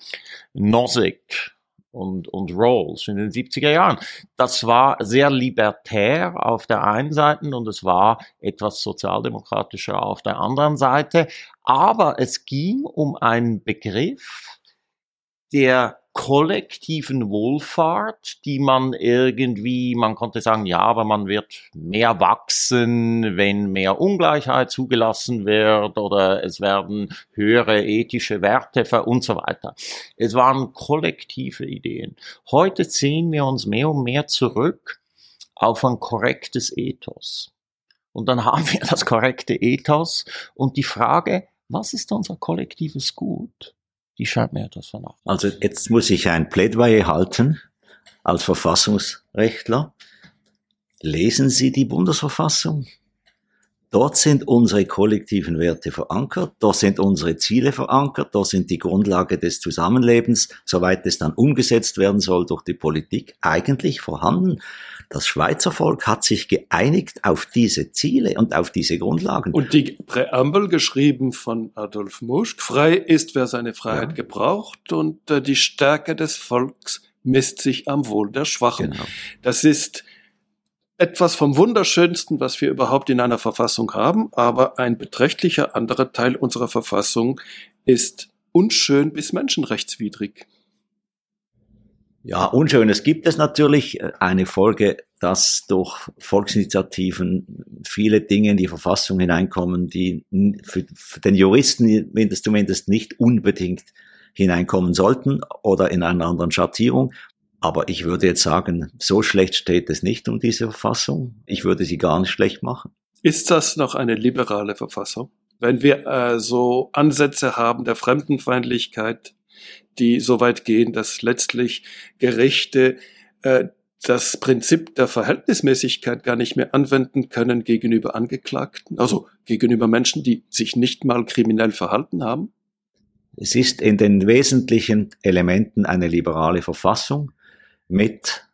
Nozick und, und Rawls in den 70er Jahren. Das war sehr libertär auf der einen Seite und es war etwas sozialdemokratischer auf der anderen Seite. Aber es ging um einen Begriff, der kollektiven Wohlfahrt, die man irgendwie, man konnte sagen, ja, aber man wird mehr wachsen, wenn mehr Ungleichheit zugelassen wird oder es werden höhere ethische Werte und so weiter. Es waren kollektive Ideen. Heute ziehen wir uns mehr und mehr zurück auf ein korrektes Ethos. Und dann haben wir das korrekte Ethos und die Frage, was ist unser kollektives Gut? Die scheint mir etwas vernachlässigt. Also jetzt muss ich ein Plädoyer halten als Verfassungsrechtler. Lesen Sie die Bundesverfassung. Dort sind unsere kollektiven Werte verankert, dort sind unsere Ziele verankert, dort sind die Grundlage des Zusammenlebens, soweit es dann umgesetzt werden soll durch die Politik, eigentlich vorhanden. Das Schweizer Volk hat sich geeinigt auf diese Ziele und auf diese Grundlagen. Und die Präambel, geschrieben von Adolf Muschk, frei ist, wer seine Freiheit ja. gebraucht und äh, die Stärke des Volks misst sich am Wohl der Schwachen. Genau. Das ist etwas vom Wunderschönsten, was wir überhaupt in einer Verfassung haben, aber ein beträchtlicher anderer Teil unserer Verfassung ist unschön bis menschenrechtswidrig. Ja, unschön. Es gibt es natürlich äh, eine Folge, dass durch Volksinitiativen viele Dinge in die Verfassung hineinkommen, die für den Juristen zumindest nicht unbedingt hineinkommen sollten oder in einer anderen Schattierung. Aber ich würde jetzt sagen, so schlecht steht es nicht um diese Verfassung. Ich würde sie gar nicht schlecht machen. Ist das noch eine liberale Verfassung? Wenn wir äh, so Ansätze haben der Fremdenfeindlichkeit, die so weit gehen, dass letztlich Gerichte äh, das Prinzip der Verhältnismäßigkeit gar nicht mehr anwenden können gegenüber Angeklagten, also gegenüber Menschen, die sich nicht mal kriminell verhalten haben? Es ist in den wesentlichen Elementen eine liberale Verfassung mit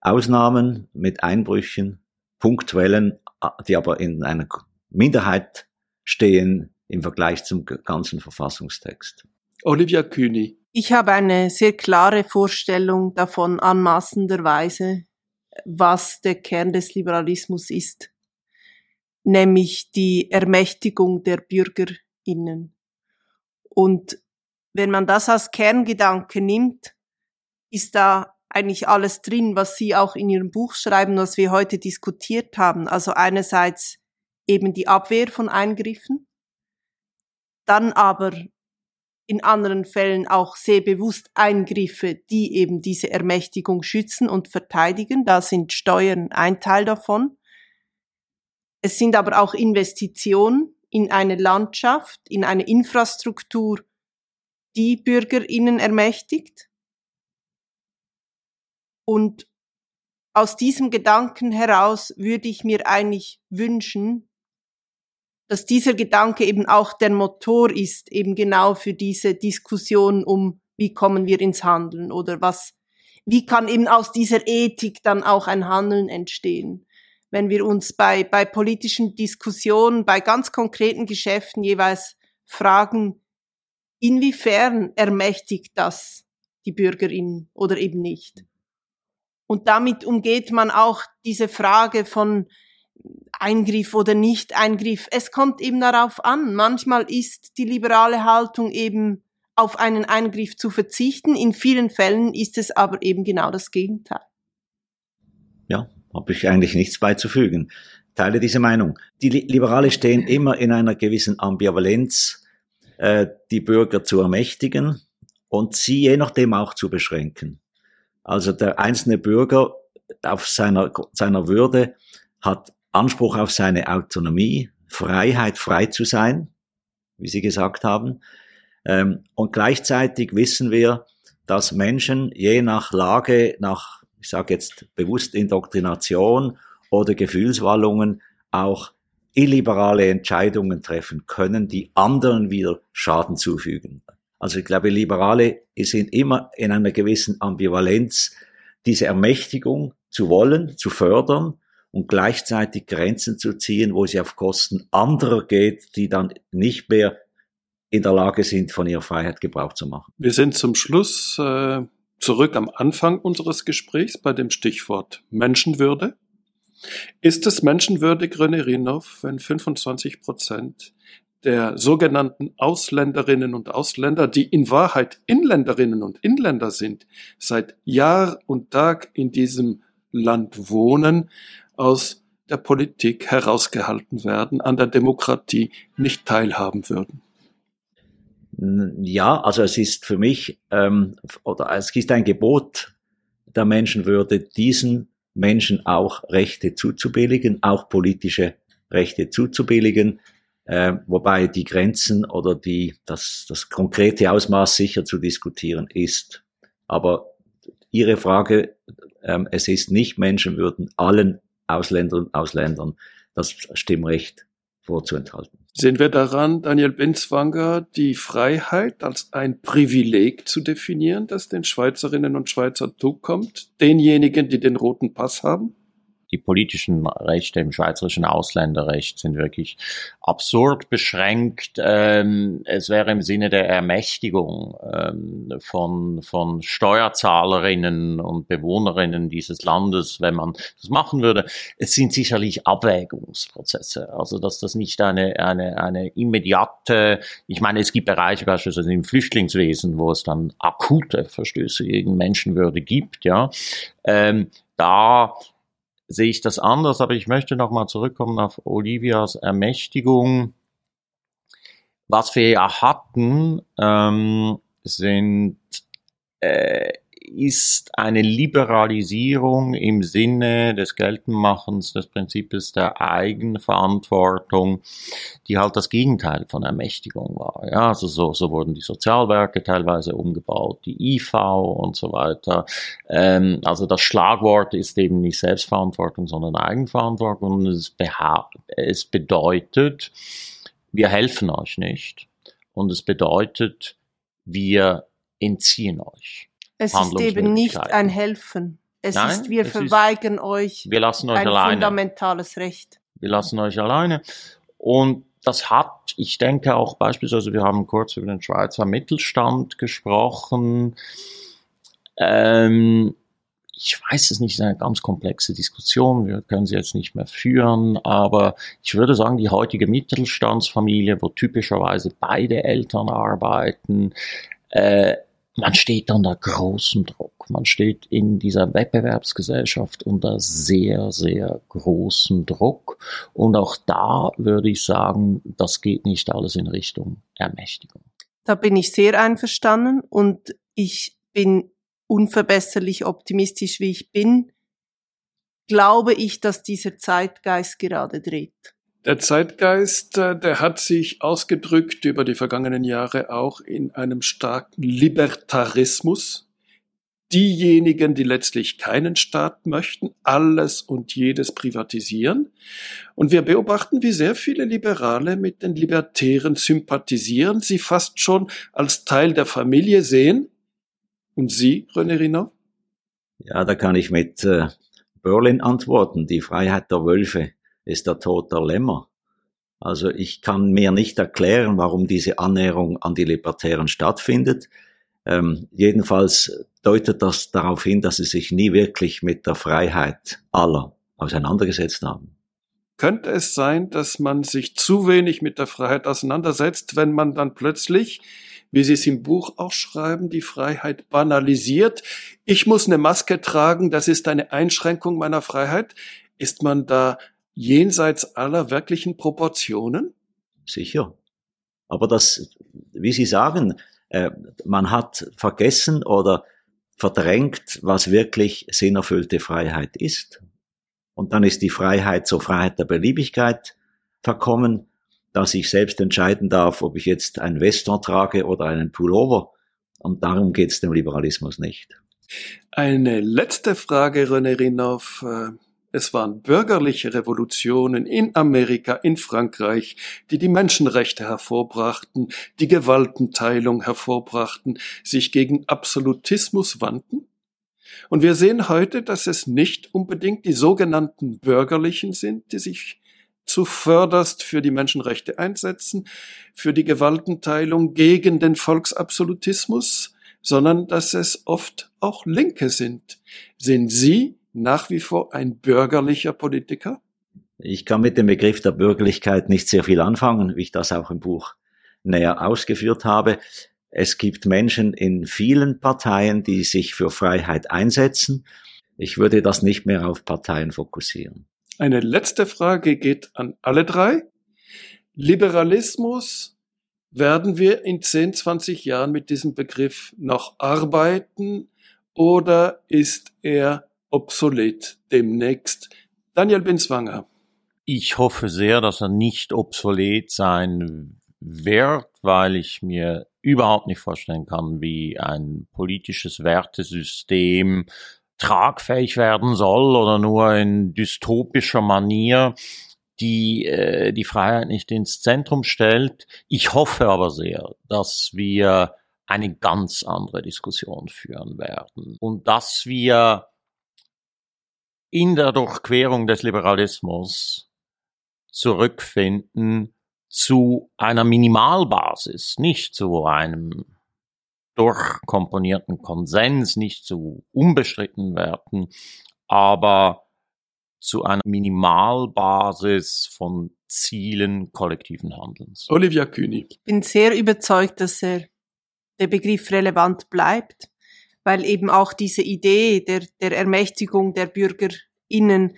Ausnahmen, mit Einbrüchen, punktuellen, die aber in einer Minderheit stehen im Vergleich zum ganzen Verfassungstext. Olivia Kühni. Ich habe eine sehr klare Vorstellung davon anmaßenderweise, was der Kern des Liberalismus ist, nämlich die Ermächtigung der Bürgerinnen. Und wenn man das als Kerngedanke nimmt, ist da eigentlich alles drin, was Sie auch in Ihrem Buch schreiben, was wir heute diskutiert haben. Also einerseits eben die Abwehr von Eingriffen, dann aber in anderen Fällen auch sehr bewusst Eingriffe, die eben diese Ermächtigung schützen und verteidigen. Da sind Steuern ein Teil davon. Es sind aber auch Investitionen in eine Landschaft, in eine Infrastruktur, die Bürgerinnen ermächtigt. Und aus diesem Gedanken heraus würde ich mir eigentlich wünschen, dass dieser Gedanke eben auch der Motor ist, eben genau für diese Diskussion um, wie kommen wir ins Handeln oder was, wie kann eben aus dieser Ethik dann auch ein Handeln entstehen. Wenn wir uns bei, bei politischen Diskussionen, bei ganz konkreten Geschäften jeweils fragen, inwiefern ermächtigt das die Bürgerin oder eben nicht. Und damit umgeht man auch diese Frage von Eingriff oder Nicht-Eingriff. Es kommt eben darauf an. Manchmal ist die liberale Haltung eben auf einen Eingriff zu verzichten. In vielen Fällen ist es aber eben genau das Gegenteil. Ja, habe ich eigentlich nichts beizufügen. Teile diese Meinung. Die Liberale stehen immer in einer gewissen Ambivalenz, äh, die Bürger zu ermächtigen und sie je nachdem auch zu beschränken. Also der einzelne Bürger auf seiner, seiner Würde hat Anspruch auf seine Autonomie, Freiheit, frei zu sein, wie Sie gesagt haben. Ähm, und gleichzeitig wissen wir, dass Menschen je nach Lage, nach, ich sage jetzt bewusst Indoktrination oder Gefühlswallungen auch illiberale Entscheidungen treffen können, die anderen wieder Schaden zufügen. Also ich glaube, Liberale sind immer in einer gewissen Ambivalenz, diese Ermächtigung zu wollen, zu fördern und gleichzeitig Grenzen zu ziehen, wo sie auf Kosten anderer geht, die dann nicht mehr in der Lage sind, von ihrer Freiheit Gebrauch zu machen. Wir sind zum Schluss äh, zurück am Anfang unseres Gesprächs bei dem Stichwort Menschenwürde. Ist es menschenwürdig, René Rinov, wenn 25 Prozent der sogenannten Ausländerinnen und Ausländer, die in Wahrheit Inländerinnen und Inländer sind, seit Jahr und Tag in diesem Land wohnen, aus der Politik herausgehalten werden, an der Demokratie nicht teilhaben würden? Ja, also es ist für mich, ähm, oder es ist ein Gebot der Menschenwürde, diesen Menschen auch Rechte zuzubilligen, auch politische Rechte zuzubilligen, äh, wobei die Grenzen oder die, das, das konkrete Ausmaß sicher zu diskutieren ist. Aber Ihre Frage, ähm, es ist nicht Menschenwürden allen Ausländern und Ausländern das Stimmrecht vorzuenthalten. Sehen wir daran, Daniel Benzwanger, die Freiheit als ein Privileg zu definieren, das den Schweizerinnen und Schweizern zukommt, denjenigen, die den roten Pass haben? Die politischen Rechte im schweizerischen Ausländerrecht sind wirklich absurd beschränkt. Ähm, es wäre im Sinne der Ermächtigung ähm, von, von Steuerzahlerinnen und Bewohnerinnen dieses Landes, wenn man das machen würde. Es sind sicherlich Abwägungsprozesse. Also, dass das nicht eine, eine, eine immediate, ich meine, es gibt Bereiche beispielsweise im Flüchtlingswesen, wo es dann akute Verstöße gegen Menschenwürde gibt, ja. Ähm, da sehe ich das anders, aber ich möchte nochmal zurückkommen auf Olivias Ermächtigung. Was wir ja hatten, ähm, sind äh, ist eine Liberalisierung im Sinne des Geltendmachens des Prinzips der Eigenverantwortung, die halt das Gegenteil von Ermächtigung war. Ja, also so, so wurden die Sozialwerke teilweise umgebaut, die IV und so weiter. Ähm, also das Schlagwort ist eben nicht Selbstverantwortung, sondern Eigenverantwortung und es, es bedeutet, wir helfen euch nicht und es bedeutet, wir entziehen euch. Es ist eben nicht ein Helfen. Es Nein, ist, wir verweigern ist, euch wir lassen euch ein alleine. fundamentales Recht. Wir lassen euch alleine. Und das hat, ich denke auch beispielsweise, wir haben kurz über den Schweizer Mittelstand gesprochen. Ähm, ich weiß es nicht, es ist eine ganz komplexe Diskussion, wir können sie jetzt nicht mehr führen, aber ich würde sagen, die heutige Mittelstandsfamilie, wo typischerweise beide Eltern arbeiten, äh, man steht unter großem Druck. Man steht in dieser Wettbewerbsgesellschaft unter sehr, sehr großem Druck. Und auch da würde ich sagen, das geht nicht alles in Richtung Ermächtigung. Da bin ich sehr einverstanden und ich bin unverbesserlich optimistisch, wie ich bin, glaube ich, dass dieser Zeitgeist gerade dreht. Der Zeitgeist, äh, der hat sich ausgedrückt über die vergangenen Jahre auch in einem starken Libertarismus. Diejenigen, die letztlich keinen Staat möchten, alles und jedes privatisieren. Und wir beobachten, wie sehr viele Liberale mit den Libertären sympathisieren, sie fast schon als Teil der Familie sehen. Und Sie, René Rino? Ja, da kann ich mit äh, Berlin antworten, die Freiheit der Wölfe ist der Tod der Lämmer. Also ich kann mir nicht erklären, warum diese Annäherung an die Libertären stattfindet. Ähm, jedenfalls deutet das darauf hin, dass sie sich nie wirklich mit der Freiheit aller auseinandergesetzt haben. Könnte es sein, dass man sich zu wenig mit der Freiheit auseinandersetzt, wenn man dann plötzlich, wie Sie es im Buch auch schreiben, die Freiheit banalisiert? Ich muss eine Maske tragen, das ist eine Einschränkung meiner Freiheit. Ist man da jenseits aller wirklichen Proportionen? Sicher. Aber das, wie Sie sagen, äh, man hat vergessen oder verdrängt, was wirklich sinnerfüllte Freiheit ist. Und dann ist die Freiheit zur Freiheit der Beliebigkeit verkommen, dass ich selbst entscheiden darf, ob ich jetzt ein Western trage oder einen Pullover. Und darum geht es dem Liberalismus nicht. Eine letzte Frage, René Rinov. Es waren bürgerliche Revolutionen in Amerika, in Frankreich, die die Menschenrechte hervorbrachten, die Gewaltenteilung hervorbrachten, sich gegen Absolutismus wandten. Und wir sehen heute, dass es nicht unbedingt die sogenannten Bürgerlichen sind, die sich zuvörderst für die Menschenrechte einsetzen, für die Gewaltenteilung gegen den Volksabsolutismus, sondern dass es oft auch Linke sind. Sind Sie nach wie vor ein bürgerlicher Politiker? Ich kann mit dem Begriff der Bürgerlichkeit nicht sehr viel anfangen, wie ich das auch im Buch näher ausgeführt habe. Es gibt Menschen in vielen Parteien, die sich für Freiheit einsetzen. Ich würde das nicht mehr auf Parteien fokussieren. Eine letzte Frage geht an alle drei. Liberalismus, werden wir in 10, 20 Jahren mit diesem Begriff noch arbeiten oder ist er obsolet demnächst. Daniel Binswanger. Ich hoffe sehr, dass er nicht obsolet sein wird, weil ich mir überhaupt nicht vorstellen kann, wie ein politisches Wertesystem tragfähig werden soll oder nur in dystopischer Manier die äh, die Freiheit nicht ins Zentrum stellt. Ich hoffe aber sehr, dass wir eine ganz andere Diskussion führen werden und dass wir in der Durchquerung des Liberalismus zurückfinden zu einer Minimalbasis, nicht zu einem durchkomponierten Konsens, nicht zu unbestritten Werten, aber zu einer Minimalbasis von Zielen kollektiven Handelns. Olivia Kühni. Ich bin sehr überzeugt, dass er der Begriff relevant bleibt weil eben auch diese Idee der, der Ermächtigung der BürgerInnen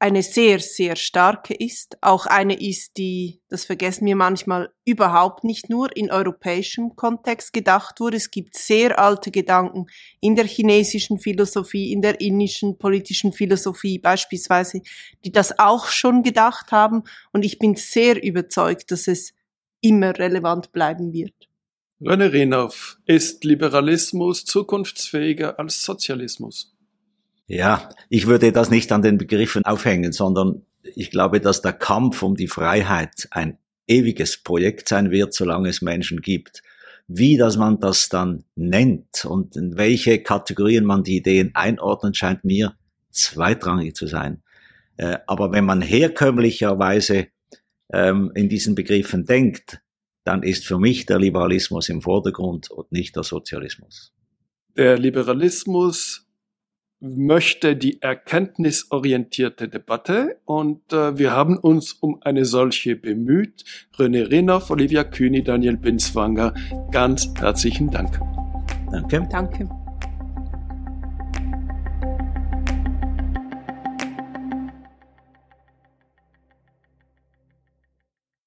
eine sehr, sehr starke ist, auch eine ist, die, das vergessen wir manchmal, überhaupt nicht nur in europäischem Kontext gedacht wurde. Es gibt sehr alte Gedanken in der chinesischen Philosophie, in der indischen politischen Philosophie beispielsweise, die das auch schon gedacht haben. Und ich bin sehr überzeugt, dass es immer relevant bleiben wird. René Renoff, ist Liberalismus zukunftsfähiger als Sozialismus? Ja, ich würde das nicht an den Begriffen aufhängen, sondern ich glaube, dass der Kampf um die Freiheit ein ewiges Projekt sein wird, solange es Menschen gibt. Wie dass man das dann nennt und in welche Kategorien man die Ideen einordnet, scheint mir zweitrangig zu sein. Äh, aber wenn man herkömmlicherweise ähm, in diesen Begriffen denkt, dann ist für mich der Liberalismus im Vordergrund und nicht der Sozialismus. Der Liberalismus möchte die erkenntnisorientierte Debatte und äh, wir haben uns um eine solche bemüht. René Renoff, Olivia Kühni, Daniel Binswanger, ganz herzlichen Dank. Danke. Danke.